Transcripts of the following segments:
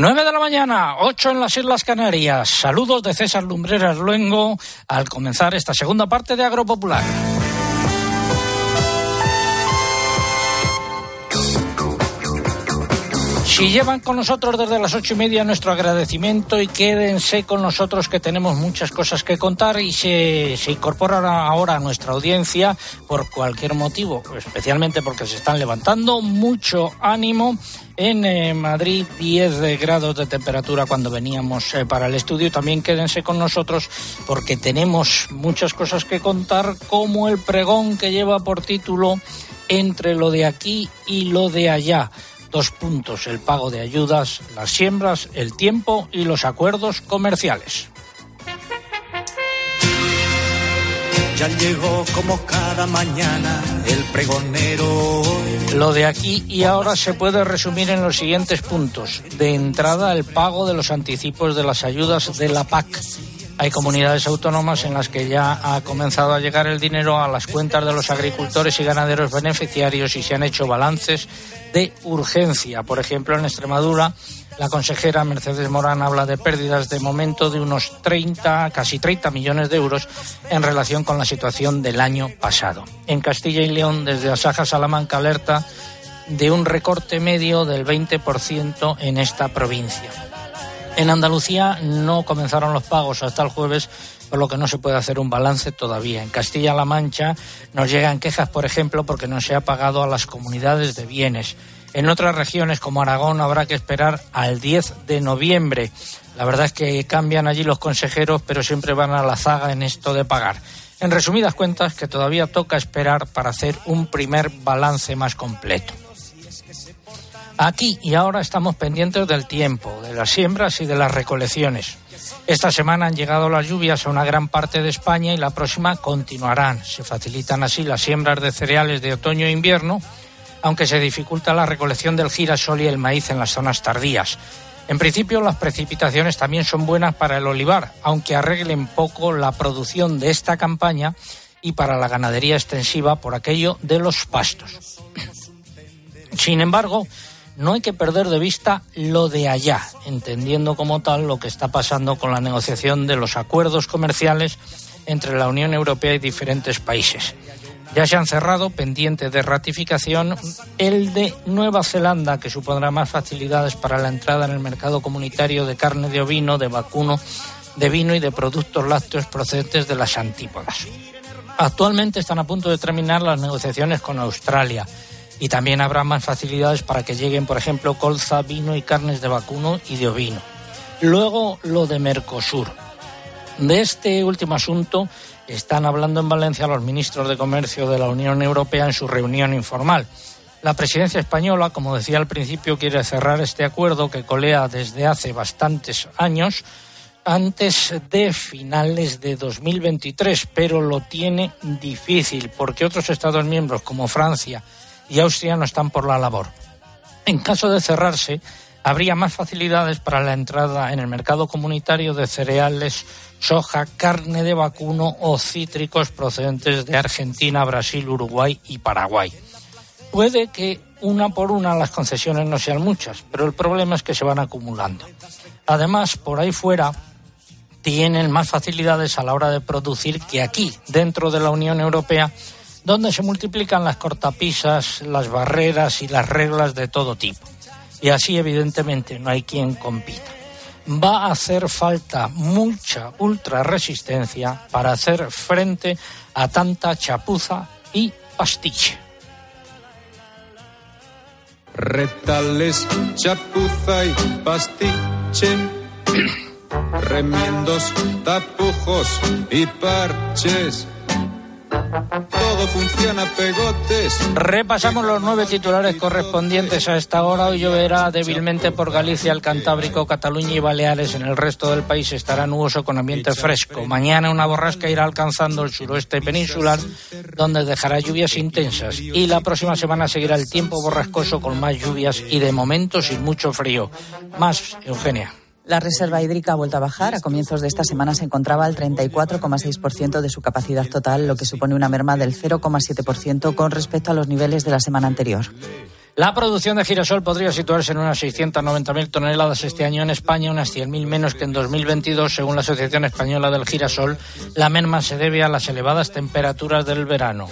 9 de la mañana, 8 en las Islas Canarias. Saludos de César Lumbreras Luengo al comenzar esta segunda parte de Agropopular. Si llevan con nosotros desde las ocho y media nuestro agradecimiento y quédense con nosotros que tenemos muchas cosas que contar y se, se incorporan ahora a nuestra audiencia por cualquier motivo, especialmente porque se están levantando mucho ánimo en eh, Madrid 10 grados de temperatura cuando veníamos eh, para el estudio. También quédense con nosotros porque tenemos muchas cosas que contar como el pregón que lleva por título entre lo de aquí y lo de allá Dos puntos, el pago de ayudas, las siembras, el tiempo y los acuerdos comerciales. Ya llegó como cada mañana el pregonero. Lo de aquí y ahora se puede resumir en los siguientes puntos. De entrada, el pago de los anticipos de las ayudas de la PAC hay comunidades autónomas en las que ya ha comenzado a llegar el dinero a las cuentas de los agricultores y ganaderos beneficiarios y se han hecho balances de urgencia. Por ejemplo, en Extremadura, la consejera Mercedes Morán habla de pérdidas de momento de unos 30, casi 30 millones de euros en relación con la situación del año pasado. En Castilla y León, desde Asaja Salamanca alerta de un recorte medio del 20% en esta provincia. En Andalucía no comenzaron los pagos hasta el jueves, por lo que no se puede hacer un balance todavía. En Castilla-La Mancha nos llegan quejas, por ejemplo, porque no se ha pagado a las comunidades de bienes. En otras regiones, como Aragón, habrá que esperar al 10 de noviembre. La verdad es que cambian allí los consejeros, pero siempre van a la zaga en esto de pagar. En resumidas cuentas, que todavía toca esperar para hacer un primer balance más completo. Aquí y ahora estamos pendientes del tiempo, las siembras y de las recolecciones. Esta semana han llegado las lluvias a una gran parte de España y la próxima continuarán. Se facilitan así las siembras de cereales de otoño e invierno, aunque se dificulta la recolección del girasol y el maíz en las zonas tardías. En principio, las precipitaciones también son buenas para el olivar, aunque arreglen poco la producción de esta campaña y para la ganadería extensiva por aquello de los pastos. Sin embargo, no hay que perder de vista lo de allá, entendiendo como tal lo que está pasando con la negociación de los acuerdos comerciales entre la Unión Europea y diferentes países. Ya se han cerrado, pendiente de ratificación, el de Nueva Zelanda, que supondrá más facilidades para la entrada en el mercado comunitario de carne de ovino, de vacuno, de vino y de productos lácteos procedentes de las antípodas. Actualmente están a punto de terminar las negociaciones con Australia y también habrá más facilidades para que lleguen, por ejemplo, colza, vino y carnes de vacuno y de ovino. Luego lo de Mercosur. De este último asunto están hablando en Valencia los ministros de Comercio de la Unión Europea en su reunión informal. La presidencia española, como decía al principio, quiere cerrar este acuerdo que colea desde hace bastantes años antes de finales de 2023, pero lo tiene difícil porque otros Estados miembros como Francia, y Austria no están por la labor. En caso de cerrarse, habría más facilidades para la entrada en el mercado comunitario de cereales, soja, carne de vacuno o cítricos procedentes de Argentina, Brasil, Uruguay y Paraguay. Puede que una por una las concesiones no sean muchas, pero el problema es que se van acumulando. Además, por ahí fuera tienen más facilidades a la hora de producir que aquí, dentro de la Unión Europea, donde se multiplican las cortapisas, las barreras y las reglas de todo tipo. Y así, evidentemente, no hay quien compita. Va a hacer falta mucha ultra resistencia para hacer frente a tanta chapuza y pastiche. Retales, chapuza y pastiche, remiendos, tapujos y parches todo funciona pegotes. Repasamos los nueve titulares correspondientes a esta hora. Hoy lloverá débilmente por Galicia, el Cantábrico, Cataluña y Baleares. En el resto del país estará nuboso con ambiente fresco. Mañana una borrasca irá alcanzando el suroeste peninsular, donde dejará lluvias intensas. Y la próxima semana seguirá el tiempo borrascoso con más lluvias y de momento sin mucho frío. Más, Eugenia. La reserva hídrica ha vuelto a bajar. A comienzos de esta semana se encontraba al 34,6% de su capacidad total, lo que supone una merma del 0,7% con respecto a los niveles de la semana anterior. La producción de girasol podría situarse en unas 690.000 toneladas este año en España, unas 100.000 menos que en 2022, según la Asociación Española del Girasol. La merma se debe a las elevadas temperaturas del verano.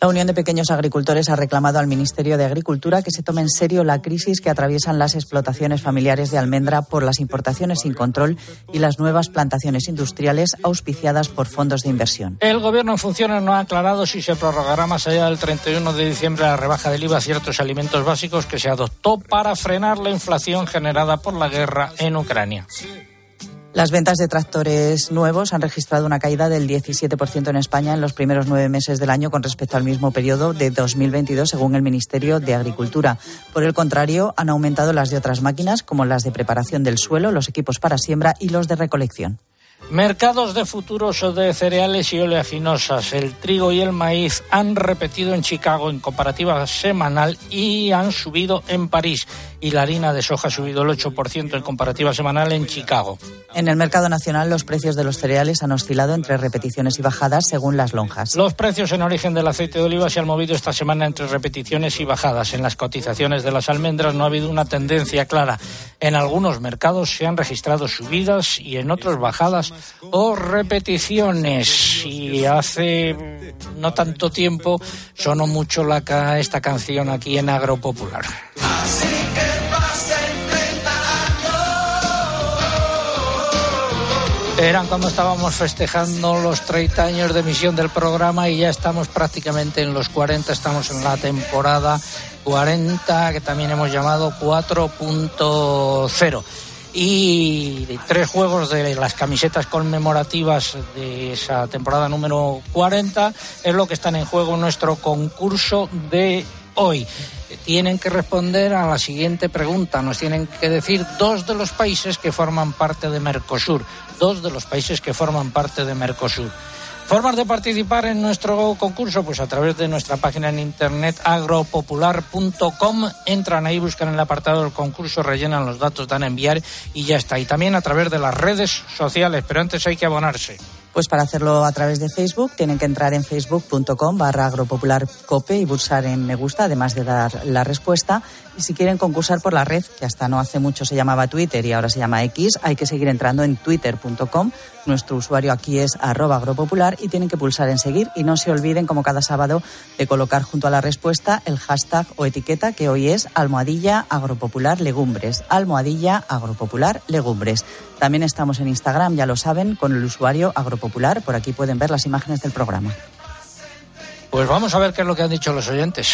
La Unión de Pequeños Agricultores ha reclamado al Ministerio de Agricultura que se tome en serio la crisis que atraviesan las explotaciones familiares de almendra por las importaciones sin control y las nuevas plantaciones industriales auspiciadas por fondos de inversión. El Gobierno en funciones no ha aclarado si se prorrogará más allá del 31 de diciembre la rebaja del IVA a ciertos alimentos básicos que se adoptó para frenar la inflación generada por la guerra en Ucrania. Las ventas de tractores nuevos han registrado una caída del 17% en España en los primeros nueve meses del año con respecto al mismo periodo de 2022, según el Ministerio de Agricultura. Por el contrario, han aumentado las de otras máquinas, como las de preparación del suelo, los equipos para siembra y los de recolección. Mercados de futuros de cereales y oleaginosas. El trigo y el maíz han repetido en Chicago en comparativa semanal y han subido en París. Y la harina de soja ha subido el 8% en comparativa semanal en Chicago. En el mercado nacional, los precios de los cereales han oscilado entre repeticiones y bajadas según las lonjas. Los precios en origen del aceite de oliva se han movido esta semana entre repeticiones y bajadas. En las cotizaciones de las almendras no ha habido una tendencia clara. En algunos mercados se han registrado subidas y en otros bajadas o repeticiones. Y hace no tanto tiempo sonó mucho la, esta canción aquí en Agropopular. Eran cuando estábamos festejando los 30 años de emisión del programa y ya estamos prácticamente en los 40, estamos en la temporada 40 que también hemos llamado 4.0 y tres juegos de las camisetas conmemorativas de esa temporada número 40 es lo que están en juego en nuestro concurso de hoy. Tienen que responder a la siguiente pregunta. Nos tienen que decir dos de los países que forman parte de Mercosur. Dos de los países que forman parte de Mercosur. Formas de participar en nuestro concurso, pues a través de nuestra página en internet agropopular.com. Entran ahí, buscan el apartado del concurso, rellenan los datos, dan a enviar y ya está. Y también a través de las redes sociales, pero antes hay que abonarse. Pues para hacerlo a través de Facebook tienen que entrar en facebook.com barra agropopularcope y pulsar en me gusta, además de dar la respuesta. Y si quieren concursar por la red, que hasta no hace mucho se llamaba Twitter y ahora se llama X, hay que seguir entrando en twitter.com. Nuestro usuario aquí es arroba agropopular y tienen que pulsar en seguir y no se olviden, como cada sábado, de colocar junto a la respuesta el hashtag o etiqueta que hoy es almohadilla agropopular legumbres. Almohadilla agropopular legumbres. También estamos en Instagram, ya lo saben, con el usuario agropopular. Por aquí pueden ver las imágenes del programa. Pues vamos a ver qué es lo que han dicho los oyentes.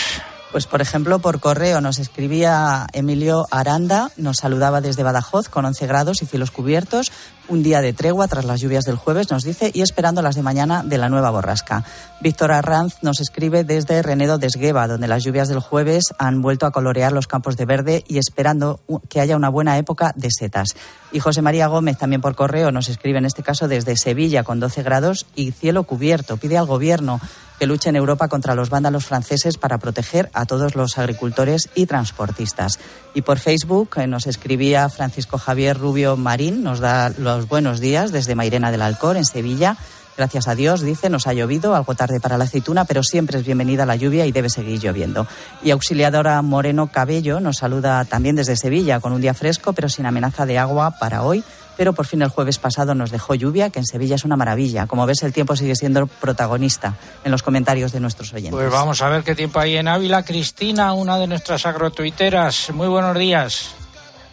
Pues, por ejemplo, por correo nos escribía Emilio Aranda, nos saludaba desde Badajoz con 11 grados y cielos cubiertos, un día de tregua tras las lluvias del jueves, nos dice, y esperando las de mañana de la nueva borrasca. Víctor Arranz nos escribe desde Renedo de Esgueva, donde las lluvias del jueves han vuelto a colorear los campos de verde y esperando que haya una buena época de setas. Y José María Gómez, también por correo, nos escribe en este caso desde Sevilla con 12 grados y cielo cubierto. Pide al gobierno que luche en Europa contra los vándalos franceses para proteger a todos los agricultores y transportistas. Y por Facebook eh, nos escribía Francisco Javier Rubio Marín, nos da los buenos días desde Mairena del Alcor, en Sevilla. Gracias a Dios, dice, nos ha llovido, algo tarde para la aceituna, pero siempre es bienvenida la lluvia y debe seguir lloviendo. Y Auxiliadora Moreno Cabello nos saluda también desde Sevilla, con un día fresco, pero sin amenaza de agua para hoy pero por fin el jueves pasado nos dejó lluvia, que en Sevilla es una maravilla. Como ves, el tiempo sigue siendo protagonista en los comentarios de nuestros oyentes. Pues vamos a ver qué tiempo hay en Ávila. Cristina, una de nuestras agrotuiteras. Muy buenos días.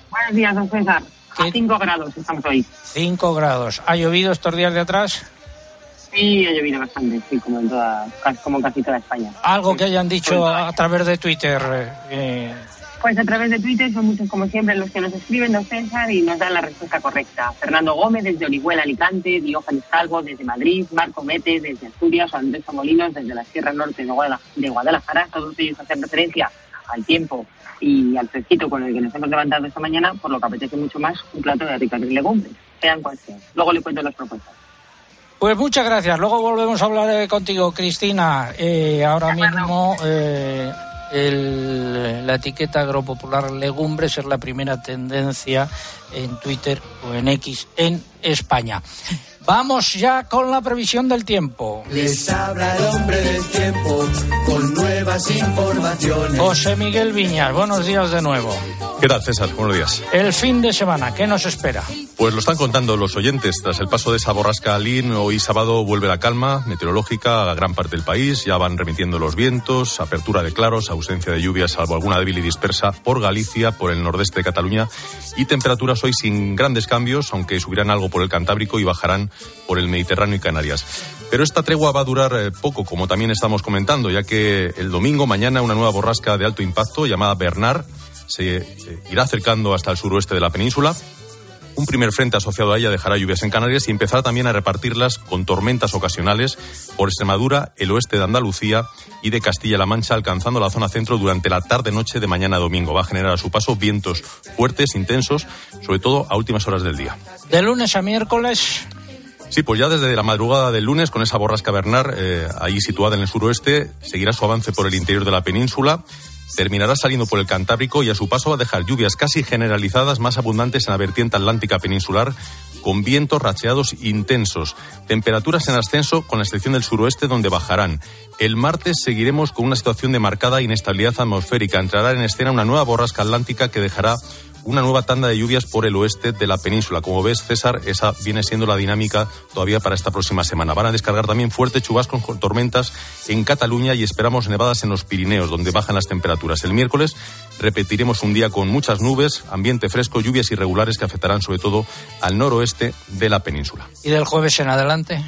Buenos días, don César. A 5 grados estamos hoy. 5 grados. ¿Ha llovido estos días de atrás? Sí, ha llovido bastante, sí, como en, toda, como casi toda España. Algo que hayan dicho a través de Twitter. Eh, pues a través de Twitter son muchos, como siempre, los que nos escriben, don César, y nos dan la respuesta correcta. Fernando Gómez desde Orihuela, Alicante, Diógenes Calvo desde Madrid, Marco Mete desde Asturias, Andrés Molinos desde la Sierra Norte de Guadalajara. Todos ellos hacen referencia al tiempo y al fresquito con el que nos hemos levantado esta mañana, por lo que apetece mucho más un plato de ricas legumbres, sean sean. Luego le cuento las propuestas. Pues muchas gracias. Luego volvemos a hablar eh, contigo, Cristina. Eh, ahora mismo... Eh la etiqueta agropopular legumbres es la primera tendencia en Twitter o en X en España. Vamos ya con la previsión del tiempo. Les habla el hombre del tiempo con nuevas informaciones. José Miguel Viñas, buenos días de nuevo. ¿Qué tal, César? Buenos días. El fin de semana, ¿qué nos espera? Pues lo están contando los oyentes. Tras el paso de esa borrasca Alín, hoy sábado vuelve la calma meteorológica a gran parte del país. Ya van remitiendo los vientos, apertura de claros, ausencia de lluvias, salvo alguna débil y dispersa por Galicia, por el nordeste de Cataluña. Y temperaturas hoy sin grandes cambios, aunque subirán algo por el Cantábrico y bajarán por el Mediterráneo y Canarias. Pero esta tregua va a durar eh, poco, como también estamos comentando, ya que el domingo, mañana, una nueva borrasca de alto impacto llamada Bernard se irá acercando hasta el suroeste de la península. Un primer frente asociado a ella dejará lluvias en Canarias y empezará también a repartirlas con tormentas ocasionales por Extremadura, el oeste de Andalucía y de Castilla-La Mancha, alcanzando la zona centro durante la tarde-noche de mañana domingo. Va a generar a su paso vientos fuertes, intensos, sobre todo a últimas horas del día. De lunes a miércoles. Sí, pues ya desde la madrugada del lunes, con esa borrasca Bernard, eh, ahí situada en el suroeste, seguirá su avance por el interior de la península terminará saliendo por el Cantábrico y a su paso va a dejar lluvias casi generalizadas más abundantes en la vertiente atlántica peninsular con vientos racheados intensos. Temperaturas en ascenso con la excepción del suroeste donde bajarán. El martes seguiremos con una situación de marcada inestabilidad atmosférica. Entrará en escena una nueva borrasca atlántica que dejará una nueva tanda de lluvias por el oeste de la península. Como ves, César, esa viene siendo la dinámica todavía para esta próxima semana. Van a descargar también fuertes chubascos con tormentas en Cataluña y esperamos nevadas en los Pirineos, donde bajan las temperaturas. El miércoles repetiremos un día con muchas nubes, ambiente fresco, lluvias irregulares que afectarán sobre todo al noroeste de la península. ¿Y del jueves en adelante?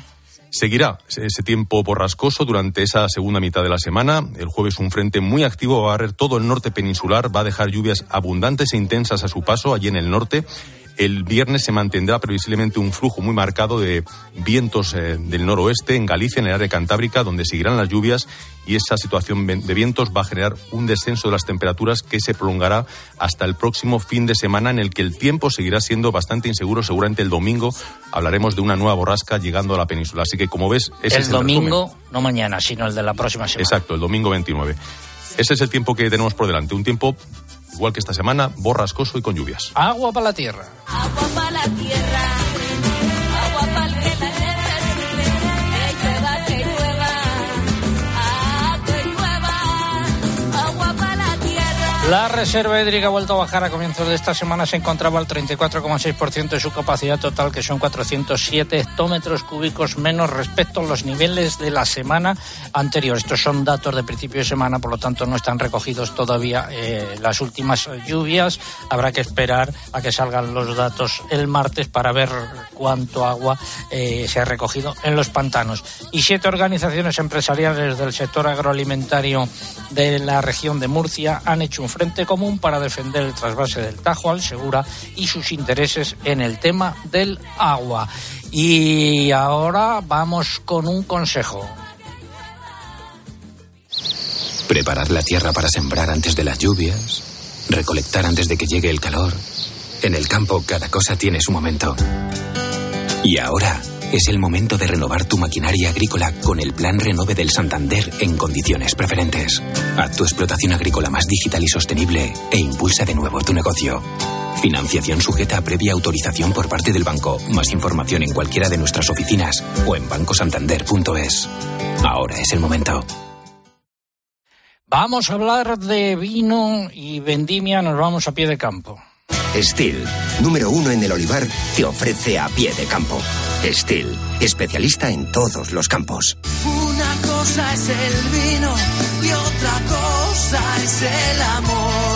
Seguirá ese tiempo borrascoso durante esa segunda mitad de la semana. El jueves un frente muy activo va a barrer todo el norte peninsular, va a dejar lluvias abundantes e intensas a su paso allí en el norte. El viernes se mantendrá previsiblemente un flujo muy marcado de vientos eh, del noroeste en Galicia, en el área cantábrica, donde seguirán las lluvias y esa situación de vientos va a generar un descenso de las temperaturas que se prolongará hasta el próximo fin de semana en el que el tiempo seguirá siendo bastante inseguro. Seguramente el domingo hablaremos de una nueva borrasca llegando a la península. Así que como ves, ese el es el domingo, no mañana, sino el de la próxima semana. Exacto, el domingo 29. Ese es el tiempo que tenemos por delante, un tiempo igual que esta semana, borrascoso y con lluvias. Agua para la tierra. Agua para la tierra. La reserva hídrica ha vuelto a bajar a comienzos de esta semana. Se encontraba al 34,6% de su capacidad total, que son 407 hectómetros cúbicos menos respecto a los niveles de la semana anterior. Estos son datos de principio de semana, por lo tanto no están recogidos todavía eh, las últimas lluvias. Habrá que esperar a que salgan los datos el martes para ver cuánto agua eh, se ha recogido en los pantanos. Y siete organizaciones empresariales del sector agroalimentario de la región de Murcia han hecho un frente común para defender el trasvase del Tajo al Segura y sus intereses en el tema del agua. Y ahora vamos con un consejo. Preparar la tierra para sembrar antes de las lluvias, recolectar antes de que llegue el calor. En el campo cada cosa tiene su momento. Y ahora es el momento de renovar tu maquinaria agrícola con el Plan Renove del Santander en condiciones preferentes. Haz tu explotación agrícola más digital y sostenible e impulsa de nuevo tu negocio. Financiación sujeta a previa autorización por parte del banco. Más información en cualquiera de nuestras oficinas o en bancosantander.es. Ahora es el momento. Vamos a hablar de vino y vendimia, nos vamos a pie de campo. Steel, número uno en el olivar, te ofrece a pie de campo. Steel, especialista en todos los campos. Una cosa es el vino otra cosa es el amor.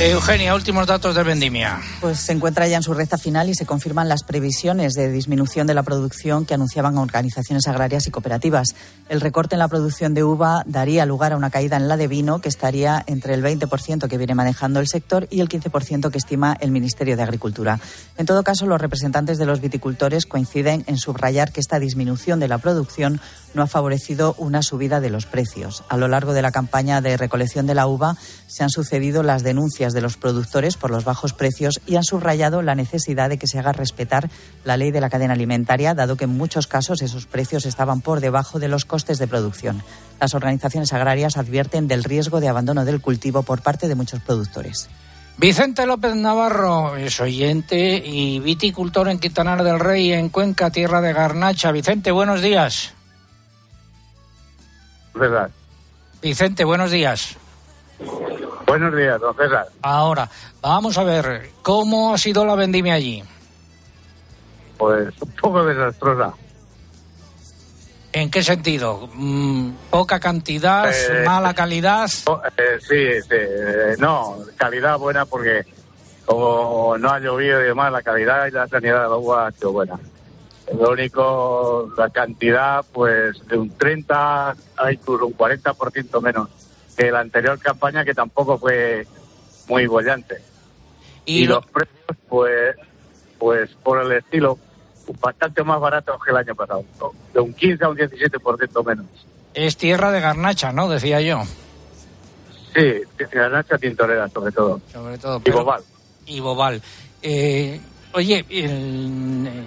Eugenia, últimos datos de vendimia. Pues se encuentra ya en su recta final y se confirman las previsiones de disminución de la producción que anunciaban organizaciones agrarias y cooperativas. El recorte en la producción de uva daría lugar a una caída en la de vino que estaría entre el 20% que viene manejando el sector y el 15% que estima el Ministerio de Agricultura. En todo caso, los representantes de los viticultores coinciden en subrayar que esta disminución de la producción no ha favorecido una subida de los precios. A lo largo de la campaña de recolección de la uva se han sucedido las denuncias de los productores por los bajos precios y han subrayado la necesidad de que se haga respetar la ley de la cadena alimentaria, dado que en muchos casos esos precios estaban por debajo de los costes de producción. Las organizaciones agrarias advierten del riesgo de abandono del cultivo por parte de muchos productores. Vicente López Navarro es oyente y viticultor en Quintanar del Rey, en Cuenca, tierra de Garnacha. Vicente, buenos días. César. Vicente, buenos días. Buenos días, don César. Ahora, vamos a ver, ¿cómo ha sido la vendimia allí? Pues un poco desastrosa. ¿En qué sentido? Mm, ¿Poca cantidad? Eh, ¿Mala calidad? Oh, eh, sí, sí. eh, no, calidad buena porque como no ha llovido y demás, la calidad y la sanidad del agua ha sido buena. Lo único, la cantidad, pues de un 30 a incluso un 40% menos que la anterior campaña, que tampoco fue muy bollante. Y, Y, lo- los precios, pues, pues por el estilo, bastante más baratos que el año pasado. De un 15 a un 17% menos. es tierra de Garnacha, ¿no? Decía yo. Sí, Garnacha Tintorera sobre todo. Sobre todo. Y pero- Bobal. y Bobal. Eh, oye, el eh,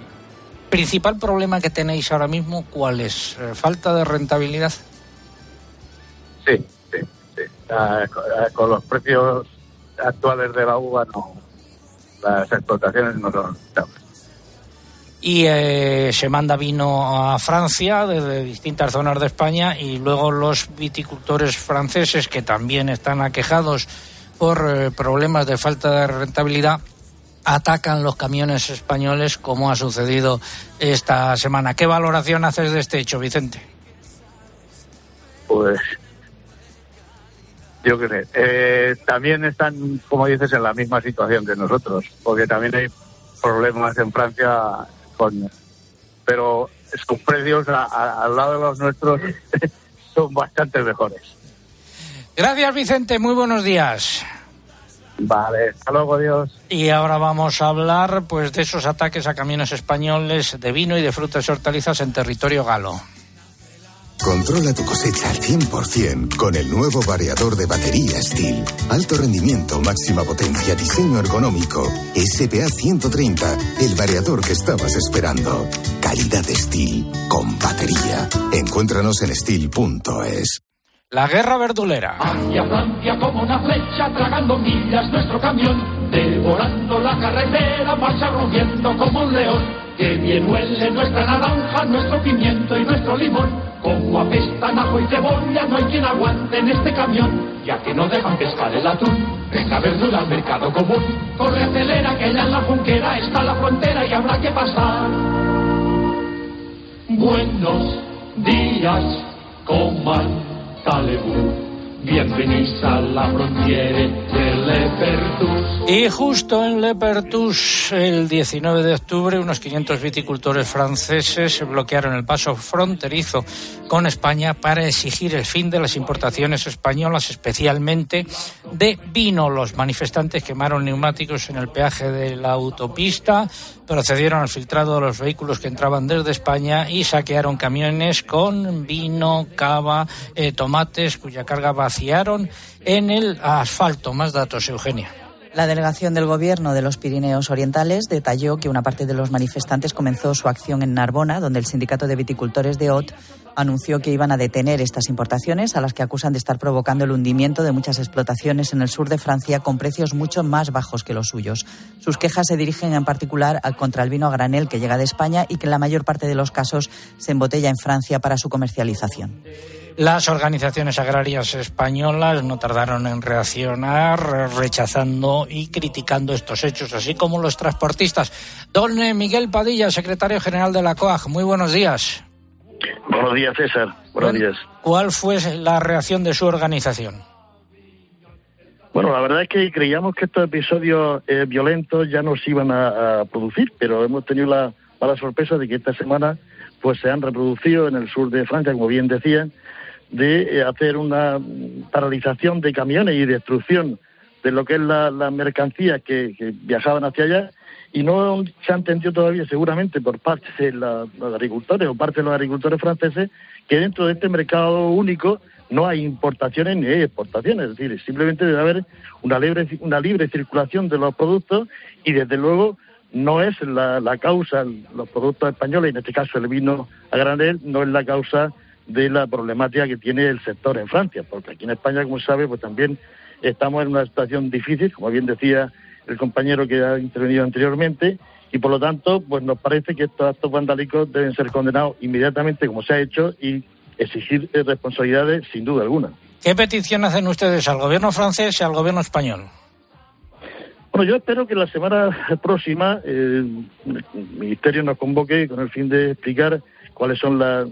principal problema que tenéis ahora mismo, ¿cuál es? Eh, ¿Falta de rentabilidad? Sí, con los precios actuales de la uva, no. Las explotaciones no son rentables. Y eh, se manda vino a Francia desde distintas zonas de España y luego los viticultores franceses que también están aquejados por eh, problemas de falta de rentabilidad atacan los camiones españoles como ha sucedido esta semana. ¿Qué valoración haces de este hecho, Vicente? Pues. Yo sé. Eh, también están, como dices, en la misma situación que nosotros, porque también hay problemas en Francia con. Pero sus precios a- a- al lado de los nuestros son bastante mejores. Gracias, Vicente. Muy buenos días. Vale, hasta luego, Dios. Y ahora vamos a hablar pues de esos ataques a camiones españoles de vino y de frutas y hortalizas en territorio galo. Controla tu cosecha al 100% con el nuevo variador de batería Steel. Alto rendimiento, máxima potencia, diseño ergonómico. SPA 130, el variador que estabas esperando. Calidad Steel con batería. Encuéntranos en steel.es. La guerra verdulera. Hacia Francia como una flecha, tragando millas nuestro camión, devorando la carretera, marcha rugiendo como un león. Que bien huele nuestra naranja, nuestro pimiento y nuestro limón. Como apestan ajo y cebolla, no hay quien aguante en este camión, ya que no dejan pescar el atún. Venga verdura al mercado común, corre acelera que allá en la junquera está la frontera y habrá que pasar. Buenos días, coman Talebú. Bienvenidos a la frontera de Lepertus. Y justo en Lepertus, el 19 de octubre, unos 500 viticultores franceses bloquearon el paso fronterizo con España para exigir el fin de las importaciones españolas, especialmente de vino. Los manifestantes quemaron neumáticos en el peaje de la autopista, procedieron al filtrado de los vehículos que entraban desde España y saquearon camiones con vino, cava, eh, tomates, cuya carga en el asfalto. Más datos, Eugenia. La delegación del Gobierno de los Pirineos Orientales detalló que una parte de los manifestantes comenzó su acción en Narbona, donde el sindicato de viticultores de OT anunció que iban a detener estas importaciones, a las que acusan de estar provocando el hundimiento de muchas explotaciones en el sur de Francia con precios mucho más bajos que los suyos. Sus quejas se dirigen en particular contra el vino a granel que llega de España y que en la mayor parte de los casos se embotella en Francia para su comercialización. Las organizaciones agrarias españolas no tardaron en reaccionar, rechazando y criticando estos hechos, así como los transportistas. Don eh, Miguel Padilla, secretario general de la COAG, muy buenos días. Buenos días, César. Buenos días. ¿Cuál fue la reacción de su organización? Bueno, la verdad es que creíamos que estos episodios eh, violentos ya no se iban a, a producir, pero hemos tenido la mala sorpresa de que esta semana pues se han reproducido en el sur de Francia, como bien decían, de eh, hacer una paralización de camiones y destrucción de lo que es la, la mercancía que, viajaban hacia allá y no se ha entendido todavía seguramente por parte de la- los agricultores o parte de los agricultores franceses que dentro de este mercado único no hay importaciones ni exportaciones, es decir, simplemente debe haber una libre, una libre circulación de los productos y desde luego no es la, la causa, los productos españoles, en este caso el vino a granel, no es la causa de la problemática que tiene el sector en Francia, porque aquí en España, como sabe, pues también estamos en una situación difícil, como bien decía el compañero que ha intervenido anteriormente, y por lo tanto, pues nos parece que estos actos vandálicos deben ser condenados inmediatamente, como se ha hecho, y exigir responsabilidades sin duda alguna. ¿Qué petición hacen ustedes al gobierno francés y al gobierno español? Bueno, yo espero que la semana próxima el Ministerio nos convoque con el fin de explicar cuáles son las,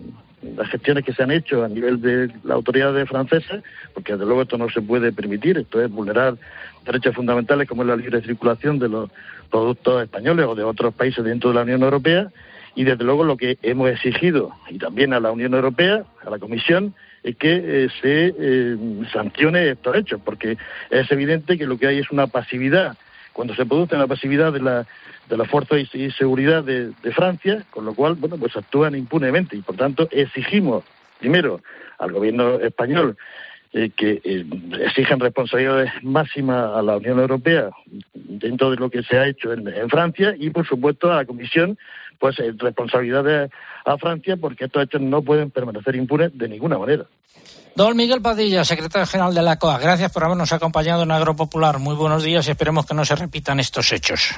gestiones que se han hecho a nivel de la autoridad francesa, porque desde luego esto no se puede permitir, esto es vulnerar derechos fundamentales como es la libre circulación de los productos españoles o de otros países dentro de la Unión Europea, y desde luego lo que hemos exigido, y también a la Unión Europea, a la Comisión, es que eh, se eh, sancione estos hechos, porque es evidente que lo que hay es una pasividad cuando se produce la pasividad de la de la fuerza y, seguridad de, Francia, con lo cual, bueno, pues actúan impunemente y por tanto exigimos primero al gobierno español eh, que eh, exijan responsabilidades máximas a la Unión Europea dentro de lo que se ha hecho en, Francia y, por supuesto, a la Comisión, pues eh, responsabilidades a Francia porque estos hechos no pueden permanecer impunes de ninguna manera. Don Miguel Padilla, secretario general de la COA, gracias por habernos acompañado en Agropopular. Muy buenos días y esperemos que no se repitan estos hechos.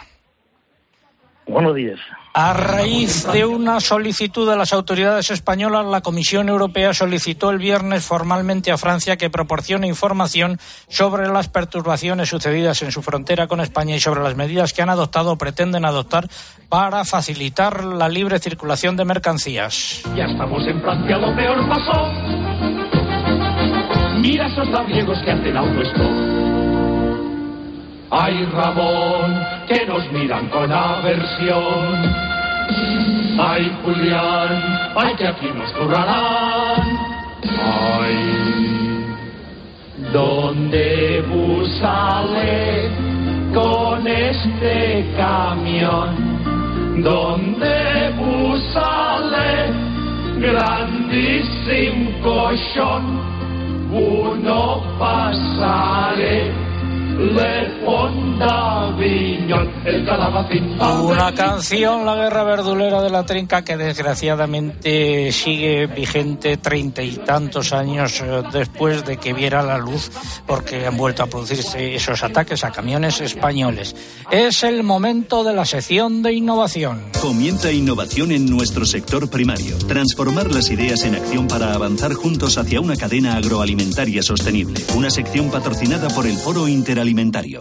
Buenos días. A raíz de una solicitud de las autoridades españolas, la Comisión Europea solicitó el viernes formalmente a Francia que proporcione información sobre las perturbaciones sucedidas en su frontera con España y sobre las medidas que han adoptado o pretenden adoptar para facilitar la libre circulación de mercancías. Ya estamos en Francia, lo peor pasó. Mira esos labriegos que hacen autostop Ay, Ramón, que nos miran con aversión. Ay, Julián, ay, que aquí nos currarán. Ay, ¿dónde sale con este camión? ¿Dónde sale grandísimo colchón? Uno pasaré una canción, La Guerra Verdulera de la Trinca, que desgraciadamente sigue vigente treinta y tantos años eh, después de que viera la luz, porque han vuelto a producirse esos ataques a camiones españoles. Es el momento de la sección de innovación. Comienza innovación en nuestro sector primario. Transformar las ideas en acción para avanzar juntos hacia una cadena agroalimentaria sostenible. Una sección patrocinada por el Foro Interalimentario alimentario.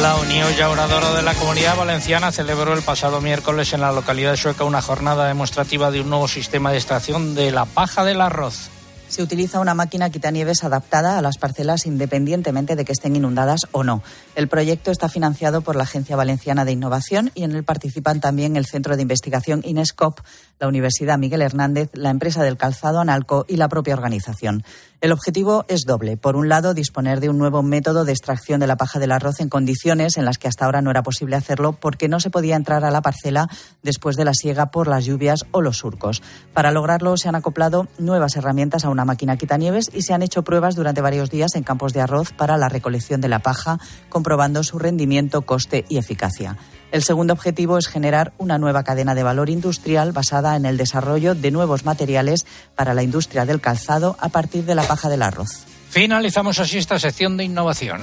La Unión Llauradora de la Comunidad Valenciana celebró el pasado miércoles en la localidad sueca una jornada demostrativa de un nuevo sistema de extracción de la paja del arroz. Se utiliza una máquina quitanieves adaptada a las parcelas independientemente de que estén inundadas o no. El proyecto está financiado por la Agencia Valenciana de Innovación y en él participan también el Centro de Investigación Inescop, la Universidad Miguel Hernández, la empresa del calzado Analco y la propia organización. El objetivo es doble. Por un lado, disponer de un nuevo método de extracción de la paja del arroz en condiciones en las que hasta ahora no era posible hacerlo porque no se podía entrar a la parcela después de la siega por las lluvias o los surcos. Para lograrlo se han acoplado nuevas herramientas a una máquina quitanieves y se han hecho pruebas durante varios días en campos de arroz para la recolección de la paja, comprobando su rendimiento, coste y eficacia. El segundo objetivo es generar una nueva cadena de valor industrial basada en el desarrollo de nuevos materiales para la industria del calzado a partir de la paja del arroz. Finalizamos así esta sección de innovación.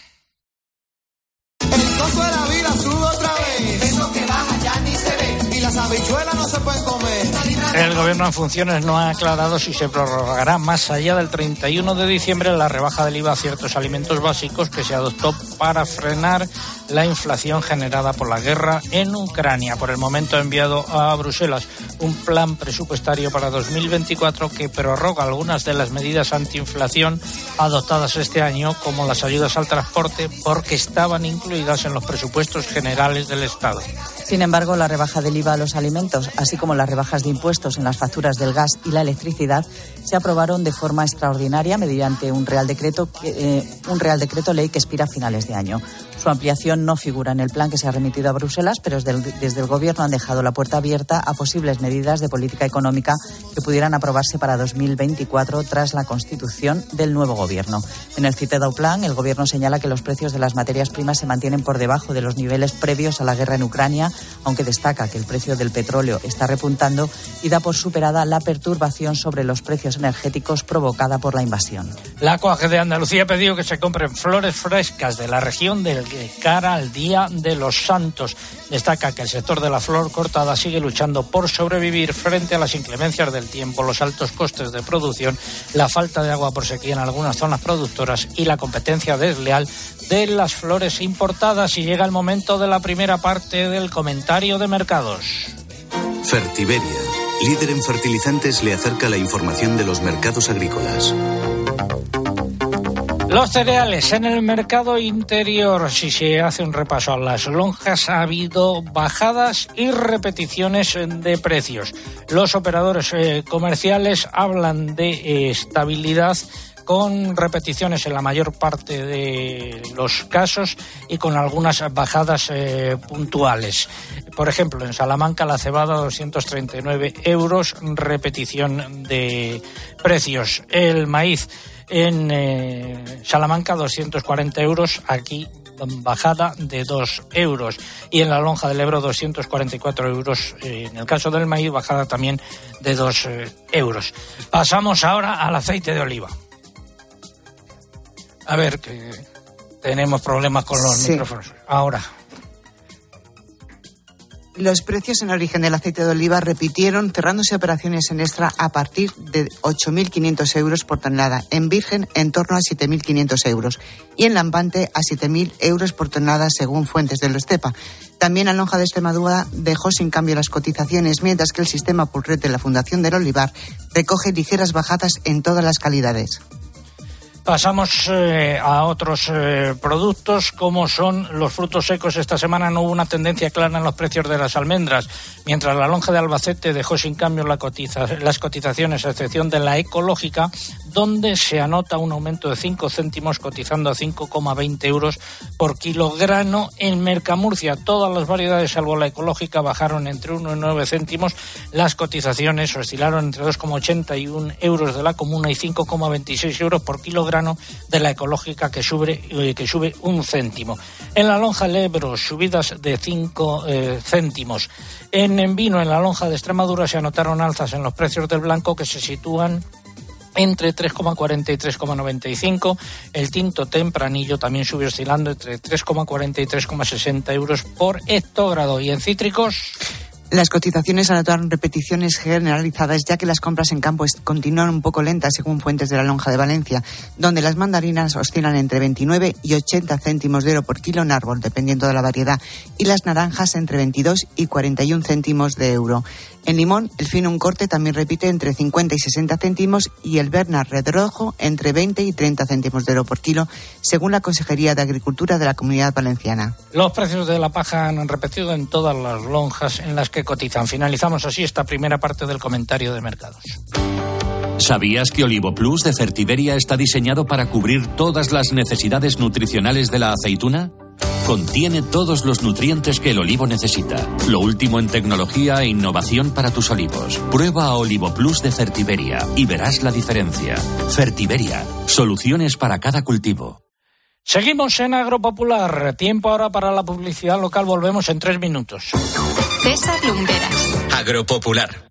El gobierno en funciones no ha aclarado si se prorrogará más allá del 31 de diciembre la rebaja del IVA a ciertos alimentos básicos que se adoptó para frenar la inflación generada por la guerra en Ucrania. Por el momento ha enviado a Bruselas un plan presupuestario para 2024 que prorroga algunas de las medidas antiinflación adoptadas este año, como las ayudas al transporte, porque estaban incluidas en los presupuestos generales del Estado. Sin embargo, la rebaja del IVA a los alimentos, así como las rebajas de impuestos en las facturas del gas y la electricidad, se aprobaron de forma extraordinaria mediante un Real Decreto, eh, un Real Decreto Ley que expira a finales de año. Su ampliación no figura en el plan que se ha remitido a Bruselas, pero desde el Gobierno han dejado la puerta abierta a posibles medidas de política económica que pudieran aprobarse para 2024 tras la constitución del nuevo Gobierno. En el citado plan, el Gobierno señala que los precios de las materias primas se mantienen por debajo de los niveles previos a la guerra en Ucrania, aunque destaca que el precio del petróleo está repuntando y da por superada la perturbación sobre los precios energéticos provocada por la invasión. La COAG de Andalucía ha pedido que se compren flores frescas de la región del cara al Día de los Santos. Destaca que el sector de la flor cortada sigue luchando por sobrevivir frente a las inclemencias del tiempo, los altos costes de producción, la falta de agua por sequía en algunas zonas productoras y la competencia desleal de las flores importadas. Y llega el momento de la primera parte del comentario de mercados. Fertiberia, líder en fertilizantes, le acerca la información de los mercados agrícolas. Los cereales en el mercado interior, si se hace un repaso a las lonjas, ha habido bajadas y repeticiones de precios. Los operadores eh, comerciales hablan de estabilidad con repeticiones en la mayor parte de los casos y con algunas bajadas eh, puntuales. Por ejemplo, en Salamanca la cebada 239 euros, repetición de precios. El maíz en eh, Salamanca 240 euros, aquí bajada de 2 euros y en la lonja del Ebro 244 euros, eh, en el caso del maíz bajada también de 2 eh, euros. Pasamos ahora al aceite de oliva. A ver, que tenemos problemas con los micrófonos. Ahora. Los precios en origen del aceite de oliva repitieron, cerrándose operaciones en extra a partir de 8.500 euros por tonelada, en virgen en torno a 7.500 euros y en lampante a 7.000 euros por tonelada según fuentes de lo Estepa. También la lonja de Extremadura dejó sin cambio las cotizaciones, mientras que el sistema Pulret de la Fundación del Olivar recoge ligeras bajadas en todas las calidades. Pasamos eh, a otros eh, productos como son los frutos secos. Esta semana no hubo una tendencia clara en los precios de las almendras, mientras la lonja de Albacete dejó sin cambio las cotizaciones, a excepción de la ecológica, donde se anota un aumento de 5 céntimos cotizando a 5,20 euros por kilogramo. En Mercamurcia todas las variedades, salvo la ecológica, bajaron entre 1 y 9 céntimos. Las cotizaciones oscilaron entre 2,81 euros de la comuna y 5,26 euros por kilogramo de la ecológica que sube, eh, que sube un céntimo. En la lonja Lebro, subidas de 5 eh, céntimos. En, vino, en la lonja de Extremadura, se anotaron alzas en los precios del blanco que se sitúan entre 3,40 y 3,95. El tinto tempranillo también sube oscilando entre 3,40 y 3,60 euros por hectogrado. Y en cítricos. Las cotizaciones anotaron repeticiones generalizadas ya que las compras en campo continúan un poco lentas según fuentes de la lonja de Valencia, donde las mandarinas oscilan entre 29 y 80 céntimos de euro por kilo en árbol, dependiendo de la variedad, y las naranjas entre 22 y 41 céntimos de euro. En limón, el fino un corte también repite entre 50 y 60 céntimos y el Bernard Red Rojo entre 20 y 30 céntimos de euro por kilo, según la Consejería de Agricultura de la Comunidad Valenciana. Los precios de la paja han repetido en todas las lonjas en las que cotizan. Finalizamos así esta primera parte del comentario de mercados. ¿Sabías que Olivo Plus de Fertiberia está diseñado para cubrir todas las necesidades nutricionales de la aceituna? Contiene todos los nutrientes que el olivo necesita. Lo último en tecnología e innovación para tus olivos. Prueba Olivo Plus de Fertiberia y verás la diferencia. Fertiberia, soluciones para cada cultivo. Seguimos en Agropopular. Tiempo ahora para la publicidad local. Volvemos en tres minutos. César Lumberas. Agropopular.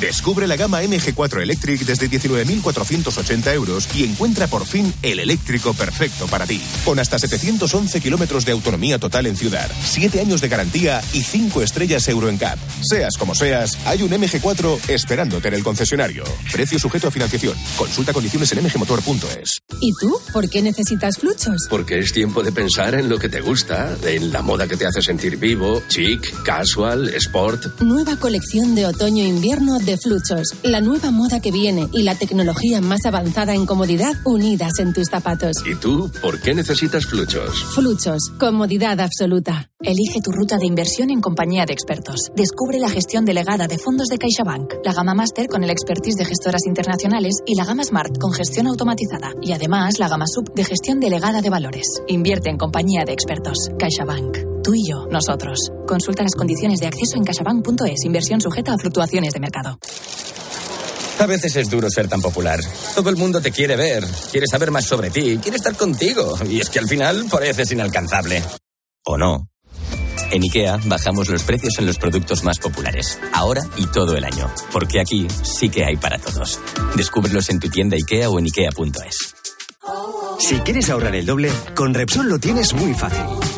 Descubre la gama MG4 Electric desde 19.480 euros y encuentra por fin el eléctrico perfecto para ti. Con hasta 711 kilómetros de autonomía total en ciudad, 7 años de garantía y 5 estrellas Euro en CAP. Seas como seas, hay un MG4 esperándote en el concesionario. Precio sujeto a financiación. Consulta condiciones en mgmotor.es. ¿Y tú? ¿Por qué necesitas fluchos? Porque es tiempo de pensar en lo que te gusta, en la moda que te hace sentir vivo, chic, casual, sport. Nueva colección de otoño-invierno de Fluchos. La nueva moda que viene y la tecnología más avanzada en comodidad unidas en tus zapatos. ¿Y tú por qué necesitas fluchos? Fluchos. Comodidad absoluta. Elige tu ruta de inversión en compañía de expertos. Descubre la gestión delegada de fondos de CaixaBank, la gama Master con el expertise de gestoras internacionales y la gama Smart con gestión automatizada. Y además la gama Sub de gestión delegada de valores. Invierte en compañía de expertos. CaixaBank. Tú y yo, nosotros. Consulta las condiciones de acceso en caixabank.es. Inversión sujeta a fluctuaciones de mercado. A veces es duro ser tan popular. Todo el mundo te quiere ver, quiere saber más sobre ti, quiere estar contigo. Y es que al final pareces inalcanzable. ¿O no? En IKEA bajamos los precios en los productos más populares, ahora y todo el año, porque aquí sí que hay para todos. Descúbrelos en tu tienda IKEA o en IKEA.es. Si quieres ahorrar el doble, con Repsol lo tienes muy fácil.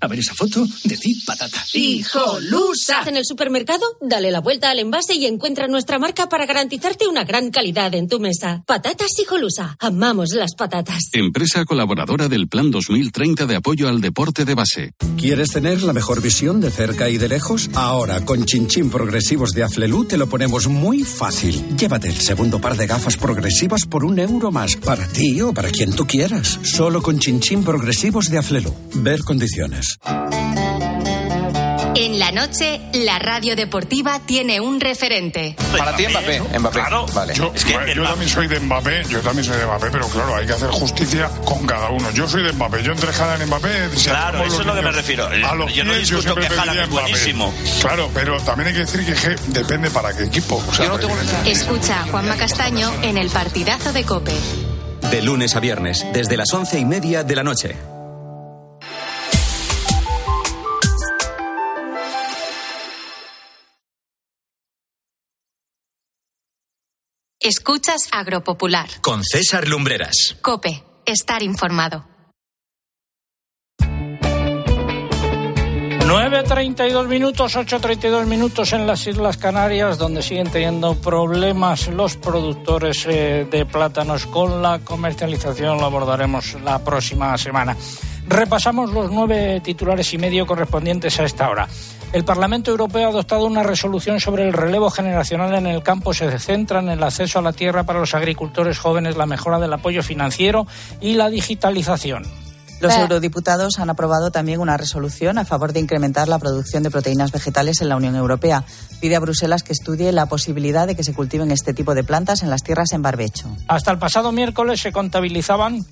A ver esa foto, decid patata. ¡Hijolusa! En el supermercado, dale la vuelta al envase y encuentra nuestra marca para garantizarte una gran calidad en tu mesa. Patatas Hijolusa. Amamos las patatas. Empresa colaboradora del Plan 2030 de apoyo al deporte de base. ¿Quieres tener la mejor visión de cerca y de lejos? Ahora, con Chinchín Progresivos de Aflelu te lo ponemos muy fácil. Llévate el segundo par de gafas progresivas por un euro más, para ti o para quien tú quieras. Solo con Chinchín Progresivos de Aflelu. Ver condiciones. En la noche, la radio deportiva tiene un referente. Para ti Mbappé, Mbappé. Claro, vale. Yo, yo también soy de Mbappé, yo también soy de Mbappé, pero claro, hay que hacer justicia con cada uno. Yo soy de Mbappé, yo entre Haaland y Mbappé... si Claro, eso es lo que me refiero. A los Yo no pies, discuto siempre que pediría es buenísimo. Claro, pero también hay que decir que depende para qué equipo. O sea, porque- Escucha a Juanma Castaño en el partidazo de Cope. De lunes a viernes, desde las once y media de la noche. Escuchas Agropopular. Con César Lumbreras. Cope. Estar informado. 9.32 minutos, 8.32 minutos en las Islas Canarias, donde siguen teniendo problemas los productores eh, de plátanos con la comercialización. Lo abordaremos la próxima semana. Repasamos los nueve titulares y medio correspondientes a esta hora. El Parlamento Europeo ha adoptado una resolución sobre el relevo generacional en el campo. Se centra en el acceso a la tierra para los agricultores jóvenes, la mejora del apoyo financiero y la digitalización. Los Eh. eurodiputados han aprobado también una resolución a favor de incrementar la producción de proteínas vegetales en la Unión Europea. Pide a Bruselas que estudie la posibilidad de que se cultiven este tipo de plantas en las tierras en barbecho. Hasta el pasado miércoles se contabilizaban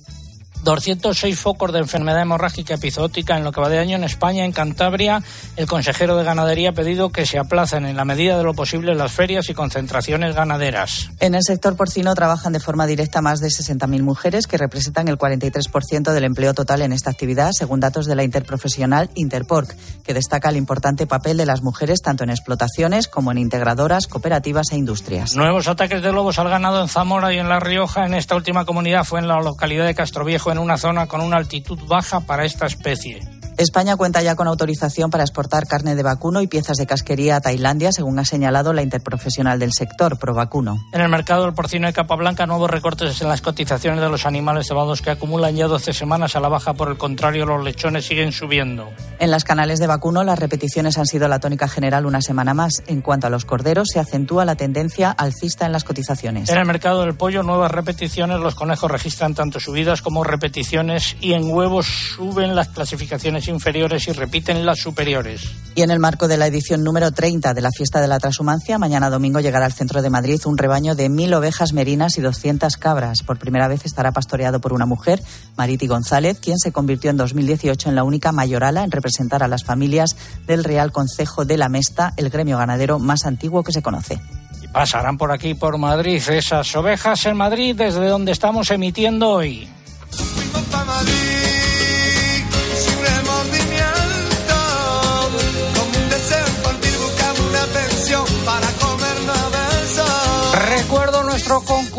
206 focos de enfermedad hemorrágica epizootica en lo que va de año en España. En Cantabria, el consejero de Ganadería ha pedido que se aplacen en la medida de lo posible las ferias y concentraciones ganaderas. En el sector porcino trabajan de forma directa más de 60.000 mujeres que representan el 43% del empleo total en esta actividad, según datos de la interprofesional Interporc, que destaca el importante papel de las mujeres tanto en explotaciones como en integradoras, cooperativas e industrias. Nuevos ataques de lobos al ganado en Zamora y en La Rioja. En esta última comunidad fue en la localidad de Castroviejo, en una zona con una altitud baja para esta especie. España cuenta ya con autorización para exportar carne de vacuno y piezas de casquería a Tailandia, según ha señalado la interprofesional del sector, Provacuno. En el mercado del porcino de capa blanca, nuevos recortes en las cotizaciones de los animales cebados que acumulan ya 12 semanas a la baja. Por el contrario, los lechones siguen subiendo. En las canales de vacuno, las repeticiones han sido la tónica general una semana más. En cuanto a los corderos, se acentúa la tendencia alcista en las cotizaciones. En el mercado del pollo, nuevas repeticiones. Los conejos registran tanto subidas como repeticiones y en huevos suben las clasificaciones inferiores y repiten las superiores. Y en el marco de la edición número 30 de la Fiesta de la Transhumancia, mañana domingo llegará al centro de Madrid un rebaño de mil ovejas merinas y 200 cabras. Por primera vez estará pastoreado por una mujer, Mariti González, quien se convirtió en 2018 en la única mayorala en representar a las familias del Real Concejo de la Mesta, el gremio ganadero más antiguo que se conoce. Y pasarán por aquí, por Madrid, esas ovejas en Madrid, desde donde estamos emitiendo hoy.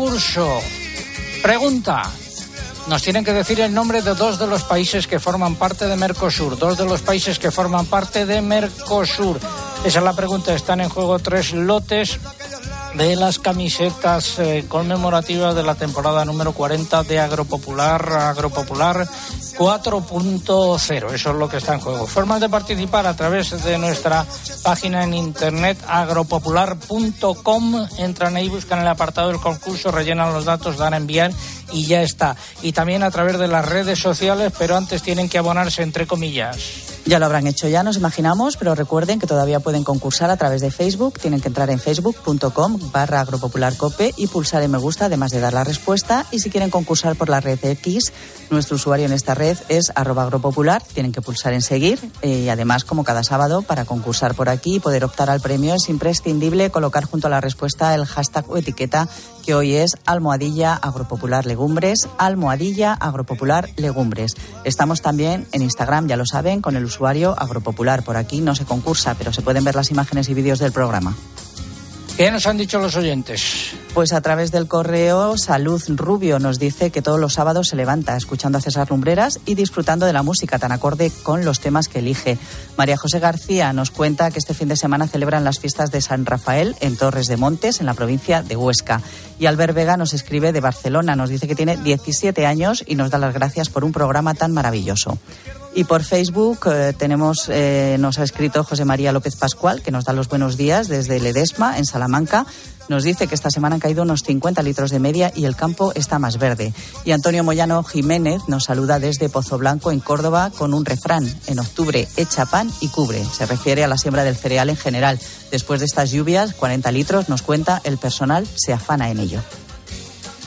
Concurso. Pregunta. Nos tienen que decir el nombre de dos de los países que forman parte de Mercosur. Dos de los países que forman parte de Mercosur. Esa es la pregunta. Están en juego tres lotes de las camisetas eh, conmemorativas de la temporada número 40 de Agropopular, Agropopular 4.0. Eso es lo que está en juego. Formas de participar a través de nuestra página en internet agropopular.com. Entran ahí, buscan el apartado del concurso, rellenan los datos, dan a enviar y ya está. Y también a través de las redes sociales, pero antes tienen que abonarse entre comillas. Ya lo habrán hecho ya, nos imaginamos, pero recuerden que todavía pueden concursar a través de Facebook. Tienen que entrar en facebook.com barra agropopularcope y pulsar en me gusta, además de dar la respuesta. Y si quieren concursar por la red X, nuestro usuario en esta red es arroba agropopular. Tienen que pulsar en seguir. Y además, como cada sábado, para concursar por aquí y poder optar al premio, es imprescindible colocar junto a la respuesta el hashtag o etiqueta que hoy es almohadilla agropopular legumbres, almohadilla agropopular legumbres. Estamos también en Instagram, ya lo saben, con el usuario agropopular. Por aquí no se concursa, pero se pueden ver las imágenes y vídeos del programa. ¿Qué nos han dicho los oyentes? Pues a través del correo Salud Rubio nos dice que todos los sábados se levanta escuchando a César Lumbreras y disfrutando de la música tan acorde con los temas que elige. María José García nos cuenta que este fin de semana celebran las fiestas de San Rafael en Torres de Montes, en la provincia de Huesca. Y Albert Vega nos escribe de Barcelona, nos dice que tiene 17 años y nos da las gracias por un programa tan maravilloso. Y por Facebook eh, tenemos, eh, nos ha escrito José María López Pascual, que nos da los buenos días desde Ledesma, en Salamanca. Nos dice que esta semana han caído unos 50 litros de media y el campo está más verde. Y Antonio Moyano Jiménez nos saluda desde Pozo Blanco, en Córdoba, con un refrán. En octubre echa pan y cubre. Se refiere a la siembra del cereal en general. Después de estas lluvias, 40 litros, nos cuenta, el personal se afana en ello.